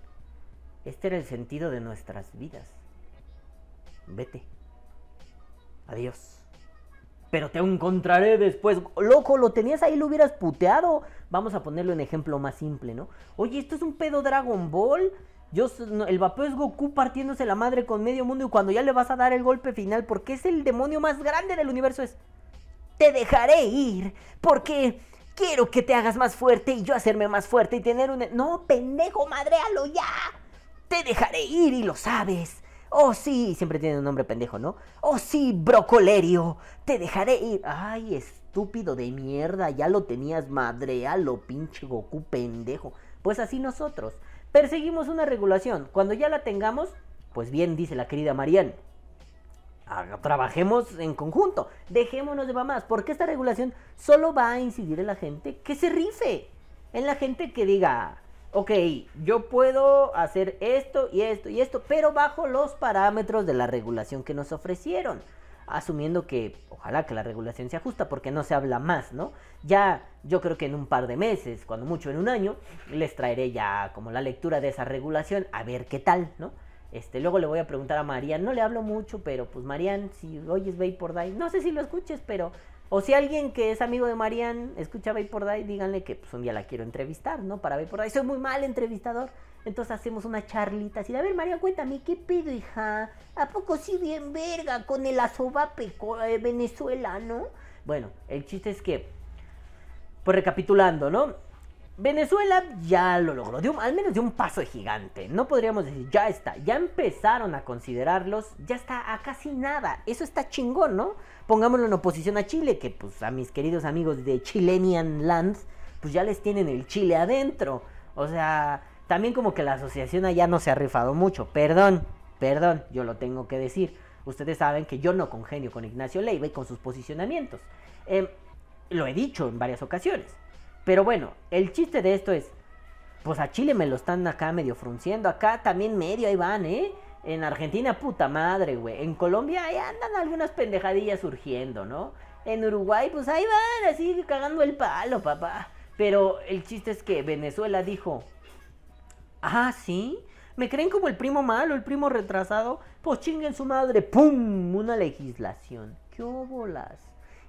A: Este era el sentido de nuestras vidas. Vete. Adiós. Pero te encontraré después. Loco, lo tenías ahí, lo hubieras puteado. Vamos a ponerle un ejemplo más simple, ¿no? Oye, esto es un pedo Dragon Ball. Yo, el vapeo es Goku partiéndose la madre con medio mundo y cuando ya le vas a dar el golpe final, porque es el demonio más grande del universo, es... Te dejaré ir, porque quiero que te hagas más fuerte y yo hacerme más fuerte y tener un... No, pendejo, madrealo ya. Te dejaré ir y lo sabes. Oh sí, siempre tiene un nombre pendejo, ¿no? Oh sí, brocolerio, te dejaré ir. Ay, estúpido de mierda, ya lo tenías madrealo, pinche Goku pendejo. Pues así nosotros. Perseguimos una regulación. Cuando ya la tengamos, pues bien dice la querida Marianne trabajemos en conjunto, dejémonos de mamás, porque esta regulación solo va a incidir en la gente que se rife, en la gente que diga, ok, yo puedo hacer esto y esto y esto, pero bajo los parámetros de la regulación que nos ofrecieron, asumiendo que ojalá que la regulación se ajusta porque no se habla más, ¿no? Ya yo creo que en un par de meses, cuando mucho en un año, les traeré ya como la lectura de esa regulación, a ver qué tal, ¿no? Este, luego le voy a preguntar a Marian, no le hablo mucho, pero pues Marian, si oyes Vapor Die, no sé si lo escuches, pero o si alguien que es amigo de Marian escucha Vapor Die, díganle que pues un día la quiero entrevistar, ¿no? Para Vapor Die, soy muy mal entrevistador. Entonces hacemos una charlita así de, a ver Marian, cuéntame, ¿qué pido, hija? ¿A poco sí bien verga con el asobape de Venezuela, no? Bueno, el chiste es que, pues recapitulando, ¿no? Venezuela ya lo logró, al menos de un paso de gigante. No podríamos decir, ya está, ya empezaron a considerarlos, ya está a casi nada. Eso está chingón, ¿no? Pongámoslo en oposición a Chile, que pues a mis queridos amigos de Chilenian Lands, pues ya les tienen el Chile adentro. O sea, también como que la asociación allá no se ha rifado mucho. Perdón, perdón, yo lo tengo que decir. Ustedes saben que yo no congenio con Ignacio Leiva y con sus posicionamientos. Em, lo he dicho en varias ocasiones. Pero bueno, el chiste de esto es, pues a Chile me lo están acá medio frunciendo, acá también medio, ahí van, ¿eh? En Argentina, puta madre, güey. En Colombia ahí andan algunas pendejadillas surgiendo, ¿no? En Uruguay, pues ahí van, así cagando el palo, papá. Pero el chiste es que Venezuela dijo, ah, sí, ¿me creen como el primo malo, el primo retrasado? Pues chinguen su madre, ¡pum! Una legislación. ¿Qué óbolas?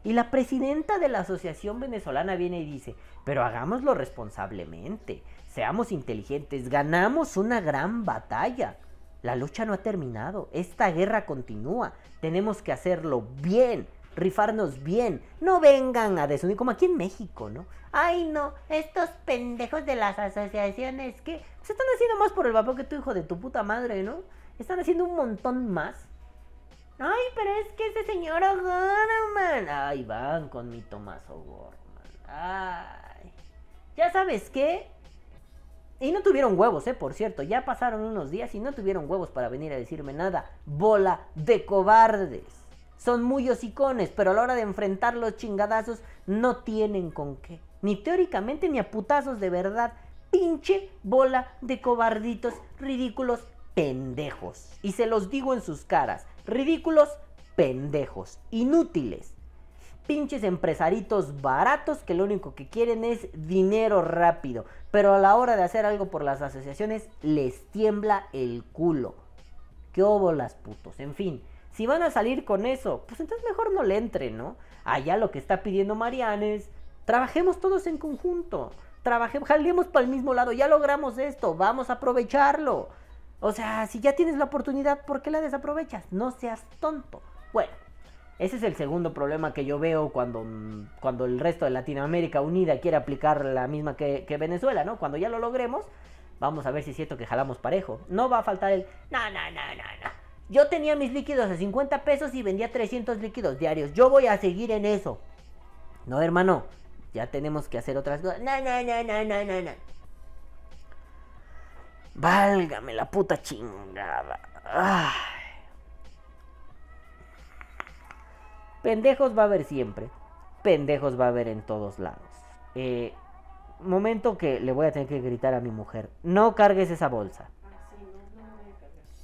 A: Y la presidenta de la Asociación Venezolana viene y dice, pero hagámoslo responsablemente, seamos inteligentes, ganamos una gran batalla. La lucha no ha terminado, esta guerra continúa, tenemos que hacerlo bien, rifarnos bien, no vengan a desunir como aquí en México, ¿no? Ay, no, estos pendejos de las asociaciones que se están haciendo más por el vapor que tu hijo de tu puta madre, ¿no? Están haciendo un montón más Ay, pero es que ese señor O'Gorman. Ay, van con mi Tomás O'Gorman. Ay. ¿Ya sabes qué? Y no tuvieron huevos, eh, por cierto. Ya pasaron unos días y no tuvieron huevos para venir a decirme nada. Bola de cobardes. Son muy hocicones, pero a la hora de enfrentar los chingadazos no tienen con qué. Ni teóricamente ni a putazos de verdad. Pinche bola de cobarditos ridículos pendejos. Y se los digo en sus caras. Ridículos, pendejos, inútiles. Pinches empresaritos baratos que lo único que quieren es dinero rápido. Pero a la hora de hacer algo por las asociaciones les tiembla el culo. ¿Qué las putos? En fin, si van a salir con eso, pues entonces mejor no le entren, ¿no? Allá lo que está pidiendo Marianes, trabajemos todos en conjunto. Trabajemos, jalemos para el mismo lado, ya logramos esto, vamos a aprovecharlo. O sea, si ya tienes la oportunidad, ¿por qué la desaprovechas? No seas tonto. Bueno, ese es el segundo problema que yo veo cuando, cuando el resto de Latinoamérica unida quiere aplicar la misma que, Venezuela, ¿no? Cuando ya lo logremos, vamos a ver si es cierto que jalamos parejo. No va a faltar el... No, no, no, no, no. Yo tenía mis líquidos a 50 pesos y vendía 300 líquidos diarios. Yo voy a seguir en eso. No, hermano. Ya tenemos que hacer otras cosas. No, no, no, no, no, no, no. Válgame la puta chingada. Pendejos va a haber siempre. Pendejos va a haber en todos lados. Eh, momento que le voy a tener que gritar a mi mujer. No cargues esa bolsa.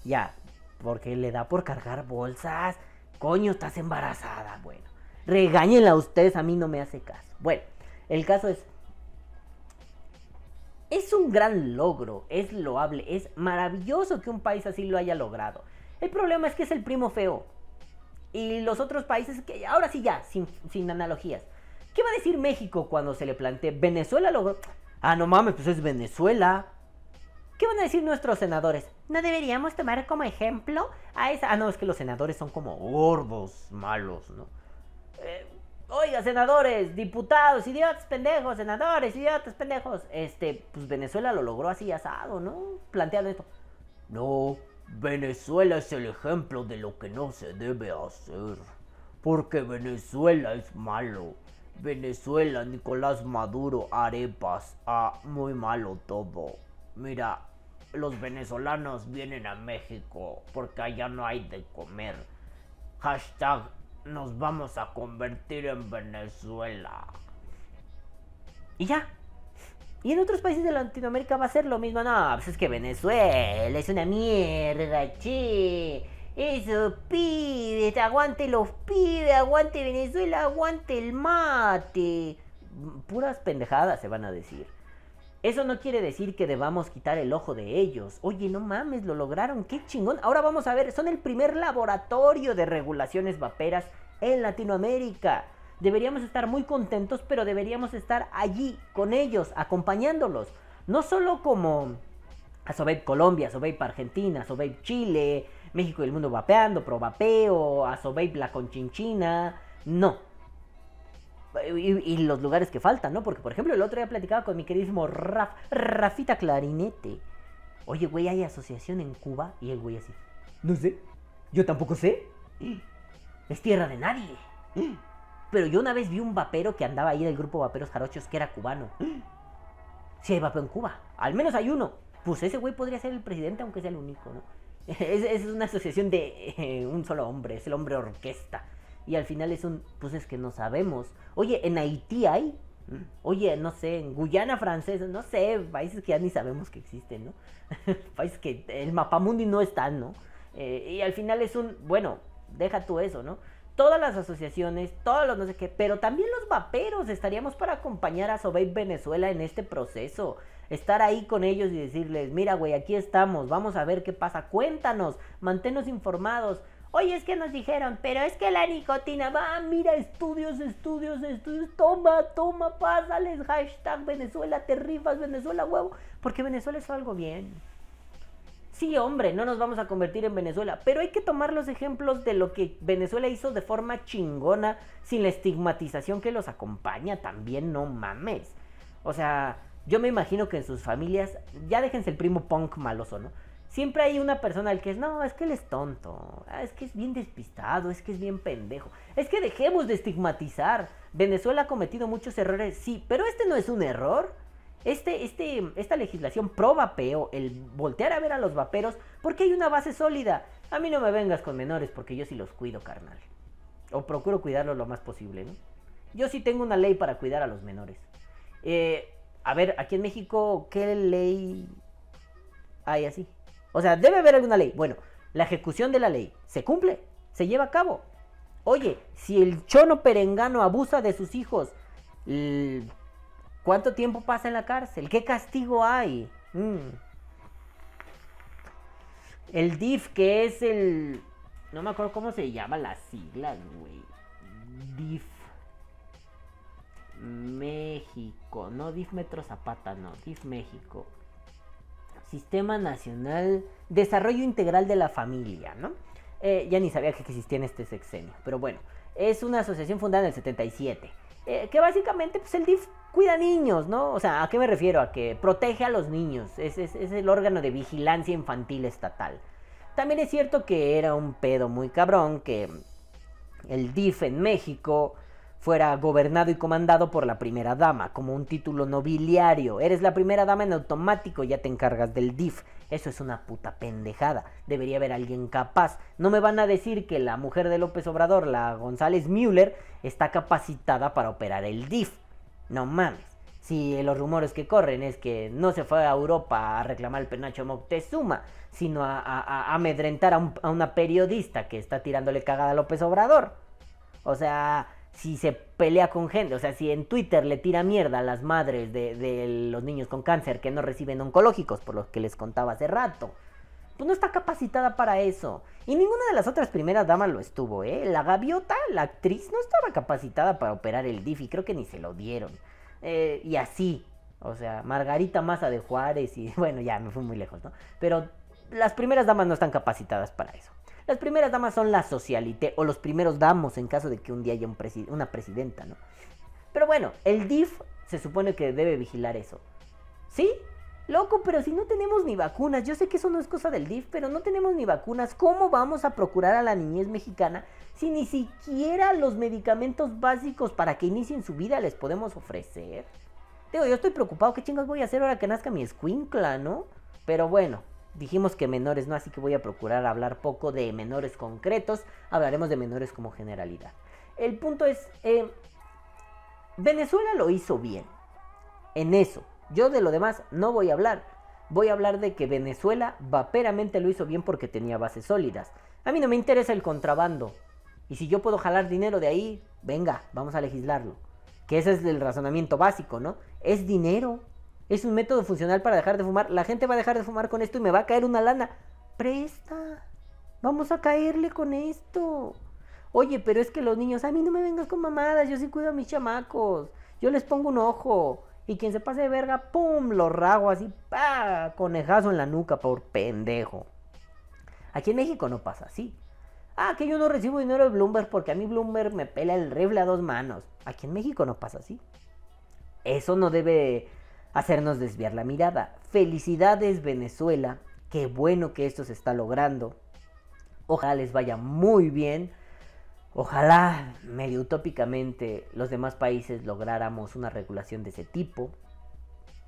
A: Ya, porque le da por cargar bolsas. Coño, estás embarazada. Bueno, regáñenla ustedes, a mí no me hace caso. Bueno, el caso es, es un gran logro, es loable, es maravilloso que un país así lo haya logrado. El problema es que es el primo feo. Y los otros países que ahora sí ya, sin, analogías. ¿Qué va a decir México cuando se le plantee Venezuela logró? Ah, no mames, pues es Venezuela. ¿Qué van a decir nuestros senadores? ¿No deberíamos tomar como ejemplo a esa... Ah, no, es que los senadores son como gordos, malos, ¿no? Eh, oiga, senadores, diputados, idiotas pendejos, senadores, idiotas pendejos. Este, pues Venezuela lo logró así asado, ¿no? Planteando esto. No, Venezuela es el ejemplo de lo que no se debe hacer. Porque Venezuela es malo. Venezuela, Nicolás Maduro, arepas. Ah, muy malo todo. Mira, los venezolanos vienen a México porque allá no hay de comer. Hashtag nos vamos a convertir en Venezuela. Y ya. Y en otros países de Latinoamérica va a ser lo mismo. No, pues es que Venezuela es una mierda, che. Eso, pide, aguante los pibes, aguante Venezuela, aguante el mate. Puras pendejadas se van a decir. Eso no quiere decir que debamos quitar el ojo de ellos. Oye, no mames, lo lograron, qué chingón. Ahora vamos a ver, son el primer laboratorio de regulaciones vaperas en Latinoamérica. Deberíamos estar muy contentos, pero deberíamos estar allí con ellos, acompañándolos. No solo como Asovape Colombia, Asovape Argentina, Asovape Chile, México y el mundo vapeando, Pro Vapeo, Asovape la Conchinchina. No, y, los lugares que faltan, ¿no? Porque, por ejemplo, el otro día platicaba con mi queridísimo Raf, Rafita Clarinete. Oye, güey, hay asociación en Cuba. Y el güey así. No sé. Yo tampoco sé. Es tierra de nadie. Pero yo una vez vi un vapero que andaba ahí del grupo Vaperos Jarochos que era cubano. Sí hay vapeo en Cuba. Al menos hay uno. Pues ese güey podría ser el presidente, aunque sea el único, ¿no? Es, es una asociación de eh, un solo hombre. Es el hombre orquesta. Y al final es un, pues es que no sabemos. Oye, en Haití hay. Oye, no sé, en Guyana francesa, no sé, países que ya ni sabemos que existen, ¿no? países que el mapamundi no están, ¿no? Eh, y al final es un, bueno, deja tú eso, ¿no? Todas las asociaciones, todos los no sé qué, pero también los vaperos estaríamos para acompañar a Sobey Venezuela en este proceso. Estar ahí con ellos y decirles, mira, güey, aquí estamos, vamos a ver qué pasa, cuéntanos, manténnos informados. Oye, es que nos dijeron, pero es que la nicotina va, mira, estudios, estudios, estudios, toma, toma, pásales, hashtag Venezuela, te rifas, Venezuela, huevo, porque Venezuela es algo bien. Sí, hombre, no nos vamos a convertir en Venezuela, pero hay que tomar los ejemplos de lo que Venezuela hizo de forma chingona, sin la estigmatización que los acompaña, también no mames. O sea, yo me imagino que en sus familias, ya déjense el primo punk maloso, ¿no? Siempre hay una persona al que es, no, es que él es tonto, ah, es que es bien despistado, es que es bien pendejo. Es que dejemos de estigmatizar. Venezuela ha cometido muchos errores, sí, pero este no es un error. Este, este, esta legislación pro vapeo, el voltear a ver a los vaperos, porque hay una base sólida. A mí no me vengas con menores porque yo sí los cuido, carnal. O procuro cuidarlos lo más posible, ¿no? Yo sí tengo una ley para cuidar a los menores. Eh, a ver, aquí en México, ¿qué ley hay así? O sea, debe haber alguna ley. Bueno, la ejecución de la ley se cumple, se lleva a cabo. Oye, si el chono perengano abusa de sus hijos, ¿cuánto tiempo pasa en la cárcel? ¿Qué castigo hay? Mm. El DIF, que es el... No me acuerdo cómo se llama las siglas, güey. DIF. México. No DIF Metro Zapata, no. DIF México. Sistema Nacional Desarrollo Integral de la Familia, ¿no? Eh, ya ni sabía que existía en este sexenio, pero bueno, es una asociación fundada en el 77, eh, que básicamente, pues el DIF cuida niños, ¿no? O sea, ¿a qué me refiero? A que protege a los niños, es, es el órgano de vigilancia infantil estatal. También es cierto que era un pedo muy cabrón que el DIF en México fuera gobernado y comandado por la primera dama, como un título nobiliario. Eres la primera dama en automático, ya te encargas del DIF. Eso es una puta pendejada. Debería haber alguien capaz. No me van a decir que la mujer de López Obrador, la González Müller, está capacitada para operar el DIF. No mames. Si los rumores que corren es que no se fue a Europa a reclamar el penacho Moctezuma, sino a, amedrentar a, a una periodista que está tirándole cagada a López Obrador. O sea, si se pelea con gente, o sea, si en Twitter le tira mierda a las madres de, los niños con cáncer que no reciben oncológicos, por lo que les contaba hace rato, pues no está capacitada para eso. Y ninguna de las otras primeras damas lo estuvo, ¿eh? La gaviota, la actriz, no estaba capacitada para operar el DIF creo que ni se lo dieron. Eh, y así, o sea, Margarita Maza de Juárez y bueno, ya me fui muy lejos, ¿no? Pero las primeras damas no están capacitadas para eso. Las primeras damas son la socialité o los primeros damos en caso de que un día haya una presidenta, ¿no? Pero bueno, el DIF se supone que debe vigilar eso. ¿Sí? Loco, pero si no tenemos ni vacunas, yo sé que eso no es cosa del DIF, pero no tenemos ni vacunas, ¿cómo vamos a procurar a la niñez mexicana si ni siquiera los medicamentos básicos para que inicien su vida les podemos ofrecer? Digo, yo estoy preocupado, ¿qué chingos voy a hacer ahora que nazca mi escuincla, no? Pero bueno, dijimos que menores no, así que voy a procurar hablar poco de menores concretos, hablaremos de menores como generalidad. El punto es, eh, Venezuela lo hizo bien, en eso. Yo de lo demás no voy a hablar. Voy a hablar de que Venezuela vaperamente lo hizo bien porque tenía bases sólidas. A mí no me interesa el contrabando. Y si yo puedo jalar dinero de ahí, venga, vamos a legislarlo. Que ese es el razonamiento básico, ¿no? Es dinero. Es un método funcional para dejar de fumar. La gente va a dejar de fumar con esto y me va a caer una lana. Presta. Vamos a caerle con esto. Oye, pero es que los niños, a mí no me vengas con mamadas, yo sí cuido a mis chamacos. Yo les pongo un ojo. Y quien se pase de verga, ¡pum! Lo rago así, ¡pa! Conejazo en la nuca por pendejo. Aquí en México no pasa así. Ah, que yo no recibo dinero de Bloomberg porque a mí Bloomberg me pela el rifle a dos manos. Aquí en México no pasa así. Eso no debe hacernos desviar la mirada. Felicidades Venezuela. Qué bueno que esto se está logrando. Ojalá les vaya muy bien. Ojalá, medio utópicamente, los demás países lográramos una regulación de ese tipo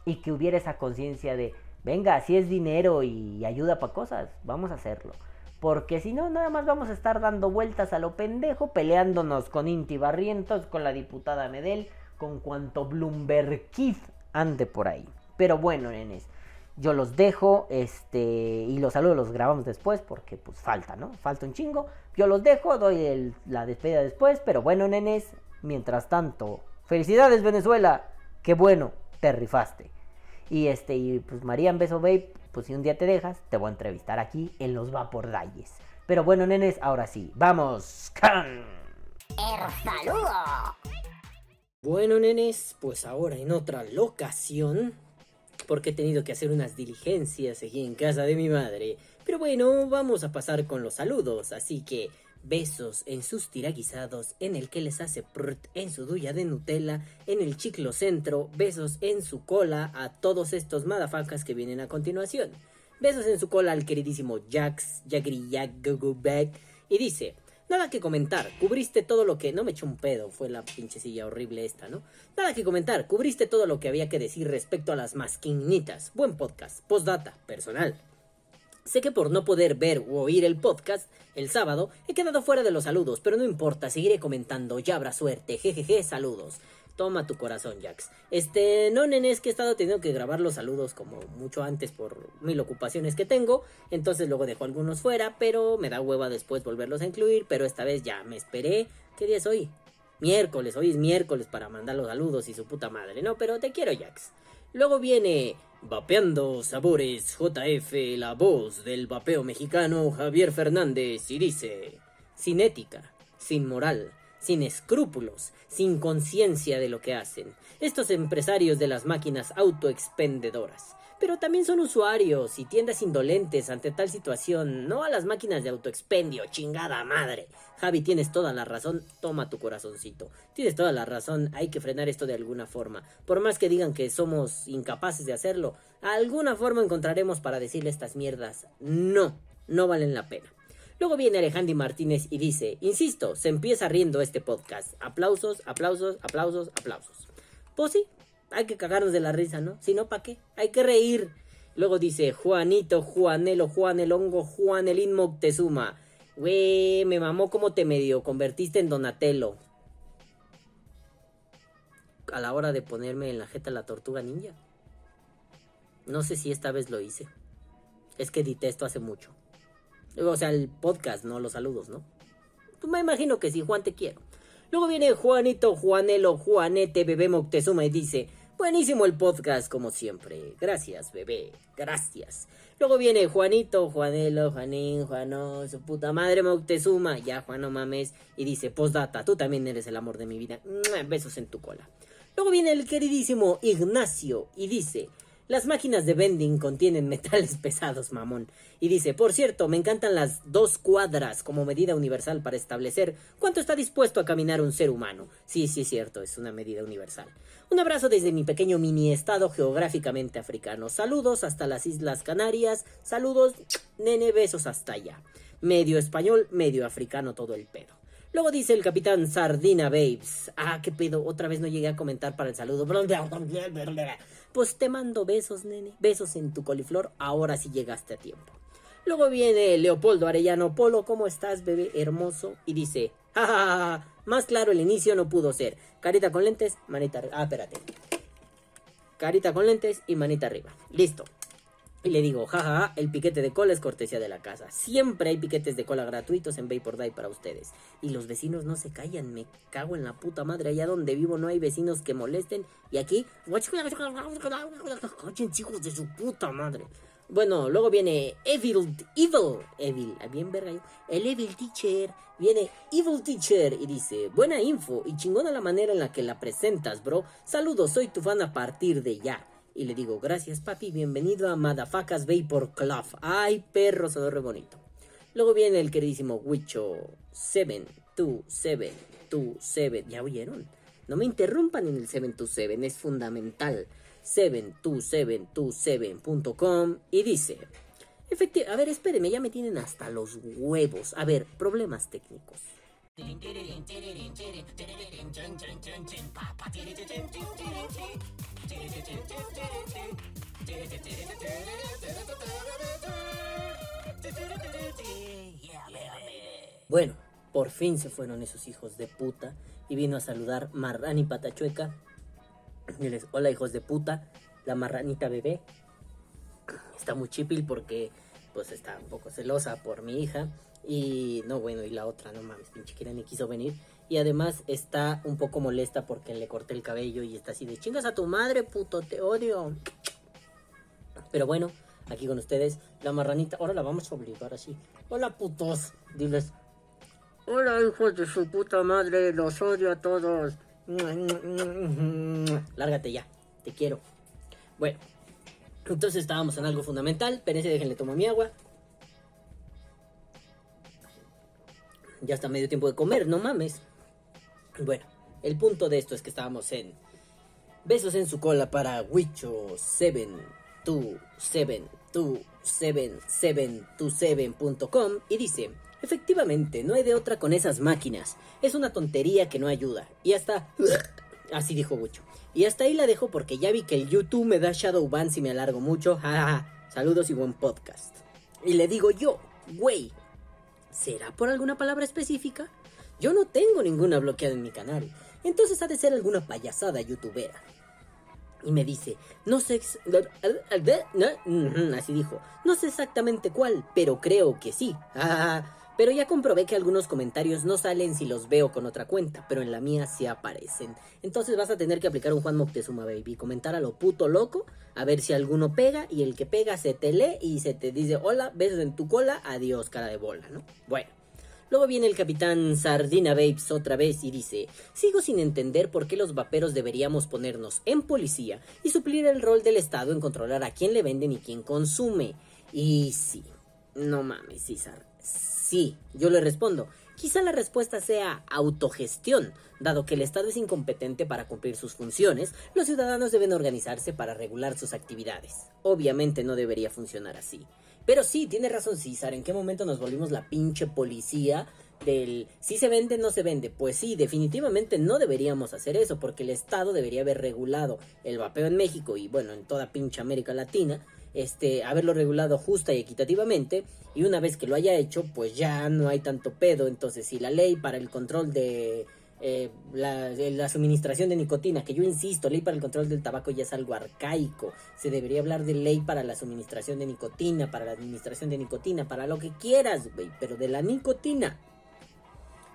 A: y que hubiera esa conciencia de, venga, si es dinero y ayuda para cosas, vamos a hacerlo. Porque si no, nada más vamos a estar dando vueltas a lo pendejo, peleándonos con Inti Barrientos, con la diputada Medel, con cuanto Bloomberg ande por ahí. Pero bueno, nenes, yo los dejo, este, y los saludos los grabamos después porque pues falta, ¿no? Falta un chingo. Yo los dejo, doy la despedida después, pero bueno, nenes, mientras tanto, felicidades Venezuela, qué bueno, te rifaste. Y este, y pues María Beso Babe, pues si un día te dejas, te voy a entrevistar aquí en los Vapordalles. Pero bueno, nenes, ahora sí, vamos con...
B: El saludo.
D: Bueno, nenes, pues ahora en otra locación, porque he tenido que hacer unas diligencias aquí en casa de mi madre. Pero bueno, vamos a pasar con los saludos, así que besos en sus tiraguisados, en el que les hace prrt, en su duya de Nutella, en el chiclo centro, besos en su cola a todos estos madafacas que vienen a continuación. Besos en su cola al queridísimo Jax, Jagri Jack, y dice... Nada que comentar, cubriste todo lo que... No me eché un pedo, fue la pinche silla horrible esta, ¿no? Nada que comentar, cubriste todo lo que había que decir respecto a las masquinitas. Buen podcast, postdata, personal. Sé que por no poder ver u oír el podcast el sábado he quedado fuera de los saludos, pero no importa, seguiré comentando, ya habrá suerte, jejeje, saludos. Toma tu corazón, Jax. Este, no, nene, es que he estado teniendo que grabar los saludos como mucho antes por mil ocupaciones que tengo. Entonces luego dejo algunos fuera, pero me da hueva después volverlos a incluir. Pero esta vez ya me esperé. ¿Qué día es hoy? Miércoles, hoy es miércoles para mandar los saludos y su puta madre. No, pero te quiero, Jax. Luego viene Vapeando Sabores JF, la voz del vapeo mexicano Javier Fernández, y dice: Sin ética, sin moral, sin escrúpulos, sin conciencia de lo que hacen. Estos empresarios de las máquinas autoexpendedoras. Pero también son usuarios y tiendas indolentes ante tal situación, no a las máquinas de autoexpendio, chingada madre. Javi, tienes toda la razón, toma tu corazoncito. Tienes toda la razón, hay que frenar esto de alguna forma. Por más que digan que somos incapaces de hacerlo, alguna forma encontraremos para decirle estas mierdas. No, no valen la pena. Luego viene Alejandro Martínez y dice, insisto, se empieza riendo este podcast. Aplausos, aplausos, aplausos, aplausos. Pues sí, hay que cagarnos de la risa, ¿no? Si no, ¿para qué? Hay que reír. Luego dice, Juanito, Juanelo, Juanelongo, Juanelín Moctezuma. Güey, me mamó como te medio convertiste en Donatello. A la hora de ponerme en la jeta la tortuga ninja. No sé si esta vez lo hice. Es que edité esto hace mucho. O sea, el podcast, no los saludos, ¿no? Pues me imagino que sí, Juan, te quiero. Luego viene Juanito, Juanelo, Juanete, bebé Moctezuma y dice, buenísimo el podcast como siempre. Gracias, bebé, gracias. Luego viene Juanito, Juanelo, Juanín, Juano, su puta madre Moctezuma, ya Juan no mames, y dice, postdata, tú también eres el amor de mi vida. Besos en tu cola. Luego viene el queridísimo Ignacio y dice,
A: Las máquinas de vending contienen metales pesados, mamón. Y dice, por cierto, me encantan las dos cuadras como medida universal para establecer cuánto está dispuesto a caminar un ser humano. Sí, sí es cierto, es una medida universal. Un abrazo desde mi pequeño mini estado geográficamente africano. Saludos hasta las Islas Canarias. Saludos, nene, besos hasta allá. Medio español, medio africano todo el pedo. Luego dice el capitán Sardina Babes. Ah, qué pedo, otra vez no llegué a comentar para el saludo. Pues te mando besos, nene. Besos en tu coliflor. Ahora sí llegaste a tiempo. Luego viene Leopoldo Arellano Polo. ¿Cómo estás, bebé hermoso? Y dice, jajaja, más claro el inicio no pudo ser. Carita con lentes, manita arriba. Ah, espérate. Carita con lentes y manita arriba. Listo. Y le digo, jajaja, el piquete de cola es cortesía de la casa. Siempre hay piquetes de cola gratuitos en Vapor Day para ustedes. Y los vecinos no se callan, me cago en la puta madre. Allá donde vivo no hay vecinos que molesten. Y aquí, hijos de su puta madre. Bueno, luego viene Evil, Evil, Evil, bien verga. El Evil Teacher, viene Evil Teacher y dice, buena info y chingona la manera en la que la presentas, bro. Saludos, soy tu fan a partir de ya. Y le digo, gracias papi, bienvenido a Madafacas Vapor Club. Ay, perro, sonó re bonito. Luego viene el queridísimo Wicho 72727. ¿Ya oyeron? No me interrumpan en el 727, es fundamental. 72727.com y dice... Efectivamente, a ver, espérenme, ya me tienen hasta los huevos. A ver, problemas técnicos. Bueno, por fin se fueron esos hijos de puta y vino a saludar Marrani Patachueca. Y hola hijos de puta, la marranita bebé. Está muy chipil porque pues está un poco celosa por mi hija. Y no, bueno, y la otra, no mames, pinche quiera ni quiso venir. Y además está un poco molesta porque le corté el cabello y está así de chingas a tu madre, puto, te odio. Pero bueno, aquí con ustedes, la marranita. Ahora la vamos a obligar así. Hola, putos. Diles. Hola, hijos de su puta madre, los odio a todos. Lárgate ya, te quiero. Bueno, entonces estábamos en algo fundamental. Espérense, déjenle tomar mi agua. Ya está medio tiempo de comer, no mames. Bueno, el punto de esto es que estábamos en Besos en su cola para Wicho 7272727.com y dice, efectivamente, no hay de otra con esas máquinas. Es una tontería que no ayuda. Y hasta... Así dijo Wicho. Y hasta ahí la dejo porque ya vi que el YouTube me da shadow ban si me alargo mucho. Saludos y buen podcast. Y le digo yo, güey, ¿será por alguna palabra específica? Yo no tengo ninguna bloqueada en mi canal. Entonces ha de ser alguna payasada youtubera. Y me dice, no sé... Así dijo, no sé exactamente cuál, pero creo que sí. pero ya comprobé que algunos comentarios no salen si los veo con otra cuenta, pero en la mía sí aparecen. Entonces vas a tener que aplicar un Juan Moctezuma Baby, comentar a lo puto loco, a ver si alguno pega, y el que pega se te lee y se te dice, hola, besos en tu cola, adiós, cara de bola, ¿no? Bueno. Luego viene el capitán Sardina Babes otra vez y dice, sigo sin entender por qué los vaperos deberíamos ponernos en policía y suplir el rol del Estado en controlar a quién le venden y quién consume. Y sí, no mames, César. Sí, yo le respondo. Quizá la respuesta sea autogestión. Dado que el Estado es incompetente para cumplir sus funciones, los ciudadanos deben organizarse para regular sus actividades. Obviamente no debería funcionar así. Pero sí, tiene razón César, ¿en qué momento nos volvimos la pinche policía del si se vende, no se vende? Pues sí, definitivamente no deberíamos hacer eso, porque el Estado debería haber regulado el vapeo en México y bueno, en toda pinche América Latina, este, haberlo regulado justa y equitativamente, y una vez que lo haya hecho, pues ya no hay tanto pedo, entonces si la ley para el control de eh, la, suministración de nicotina, que yo insisto, ley para el control del tabaco ya es algo arcaico. Se debería hablar de ley para la suministración de nicotina, para la administración de nicotina, para lo que quieras, pero de la nicotina.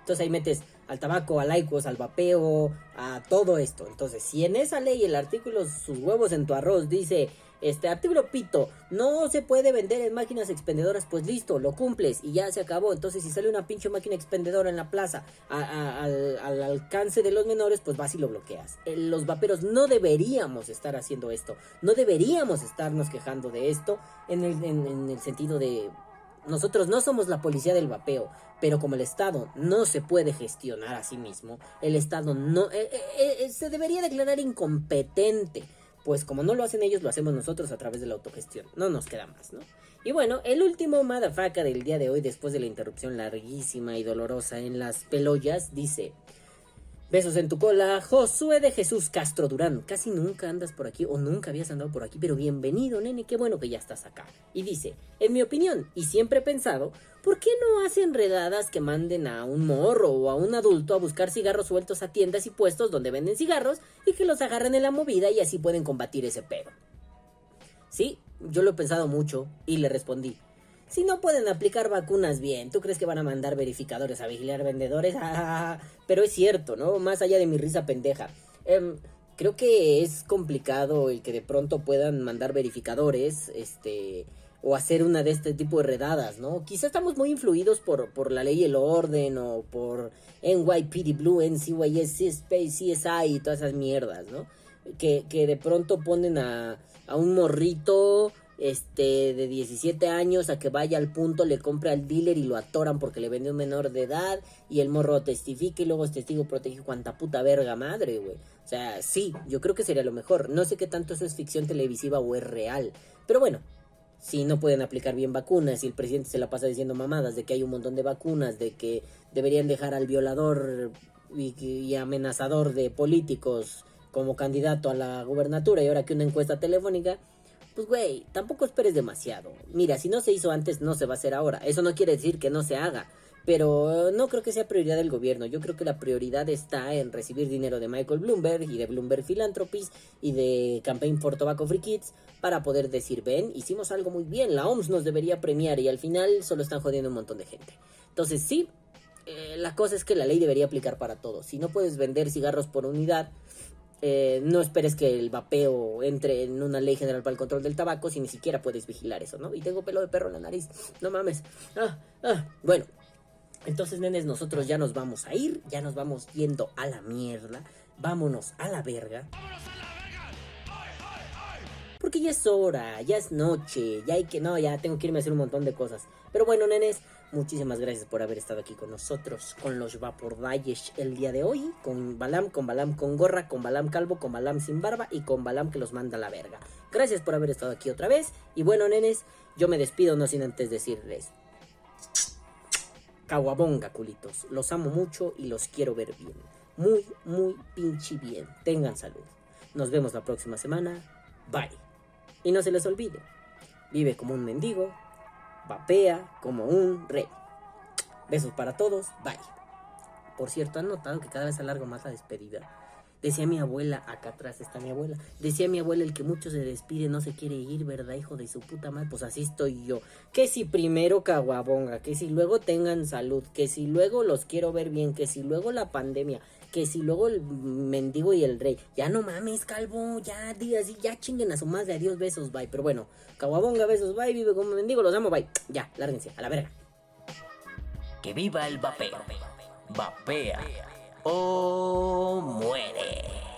A: Entonces ahí metes al tabaco, al IQOS, al vapeo, a todo esto. Entonces, si en esa ley el artículo sus huevos en tu arroz dice este artículo pito, no se puede vender en máquinas expendedoras, pues listo, lo cumples y ya se acabó. Entonces, si sale una pinche máquina expendedora en la plaza al, alcance de los menores, pues vas y lo bloqueas. Eh, los vaperos no deberíamos estar haciendo esto, no deberíamos estarnos quejando de esto en el, en el sentido de nosotros no somos la policía del vapeo, pero como el Estado no se puede gestionar a sí mismo, el Estado no eh, eh, se debería declarar incompetente pues como no lo hacen ellos, lo hacemos nosotros a través de la autogestión. No nos queda más, ¿no? Y bueno, el último madafaca del día de hoy, después de la interrupción larguísima y dolorosa en las peloyas, dice... Besos en tu cola, Josué de Jesús Castro Durán. Casi nunca andas por aquí o nunca habías andado por aquí, pero bienvenido, nene, qué bueno que ya estás acá. Y dice, en mi opinión, y siempre he pensado, ¿por qué no hacen redadas que manden a un morro o a un adulto a buscar cigarros sueltos a tiendas y puestos donde venden cigarros y que los agarren en la movida y así pueden combatir ese pedo? Sí, yo lo he pensado mucho y le respondí, si no pueden aplicar vacunas bien, ¿tú crees que van a mandar verificadores a vigilar vendedores? Pero es cierto, ¿no? Más allá de mi risa pendeja. Em, creo que es complicado el que de pronto puedan mandar verificadores, este, o hacer una de este tipo de redadas, ¿no? Quizá estamos muy influidos por, por la ley y el orden, o por NYPD Blue, NCYS, CSI y todas esas mierdas, ¿no? Que, que de pronto ponen a, a un morrito este de 17 años a que vaya al punto, le compre al dealer y lo atoran porque le vendió un menor de edad y el morro testifique y luego es testigo protegido cuanta puta verga madre, güey. O sea, sí, yo creo que sería lo mejor. No sé qué tanto eso es ficción televisiva o es real. Pero bueno, si no pueden aplicar bien vacunas y el presidente se la pasa diciendo mamadas de que hay un montón de vacunas, de que deberían dejar al violador y, y amenazador de políticos como candidato a la gubernatura y ahora que una encuesta telefónica pues güey, tampoco esperes demasiado. Mira, si no se hizo antes, no se va a hacer ahora. Eso no quiere decir que no se haga. Pero no creo que sea prioridad del gobierno. Yo creo que la prioridad está en recibir dinero de Michael Bloomberg y de Bloomberg Philanthropies y de Campaign for Tobacco Free Kids para poder decir, ven, hicimos algo muy bien, la OMS nos debería premiar y al final solo están jodiendo un montón de gente. Entonces sí, eh, la cosa es que la ley debería aplicar para todos. Si no puedes vender cigarros por unidad, eh, no esperes que el vapeo entre en una ley general para el control del tabaco si ni siquiera puedes vigilar eso, ¿no? Y tengo pelo de perro en la nariz, no mames. Ah, ah. Bueno, entonces, nenes, nosotros ya nos vamos a ir, ya nos vamos yendo a la mierda, vámonos a la verga. Porque ya es hora, ya es noche, ya hay que, no, ya tengo que irme a hacer un montón de cosas. Pero bueno, nenes, Muchísimas gracias por haber estado aquí con nosotros, con los Vapordayes el día de hoy, con Balam, con Balam con gorra, con Balam calvo, con Balam sin barba y con Balam que los manda a la verga. Gracias por haber estado aquí otra vez. Y bueno, nenes, yo me despido no sin antes decirles. Caguabonga, culitos. Los amo mucho y los quiero ver bien. Muy, muy pinche bien. Tengan salud. Nos vemos la próxima semana. Bye. Y no se les olvide. Vive como un mendigo vapea como un rey. Besos para todos, bye. Por cierto, han notado que cada vez alargo más la despedida. Decía mi abuela, acá atrás está mi abuela. Decía mi abuela, el que mucho se despide no se quiere ir, ¿verdad, hijo de su puta madre? Pues así estoy yo. Que si primero caguabonga, que si luego tengan salud, que si luego los quiero ver bien, que si luego la pandemia, que si luego el mendigo y el rey, ya no mames, calvo, ya, así, ya chinguen a su madre, adiós, besos, bye. Pero bueno, caguabonga, besos, bye, vive como mendigo, los amo, bye. Ya, lárguense, a la verga.
E: Que viva el vapeo. Vapea o muere.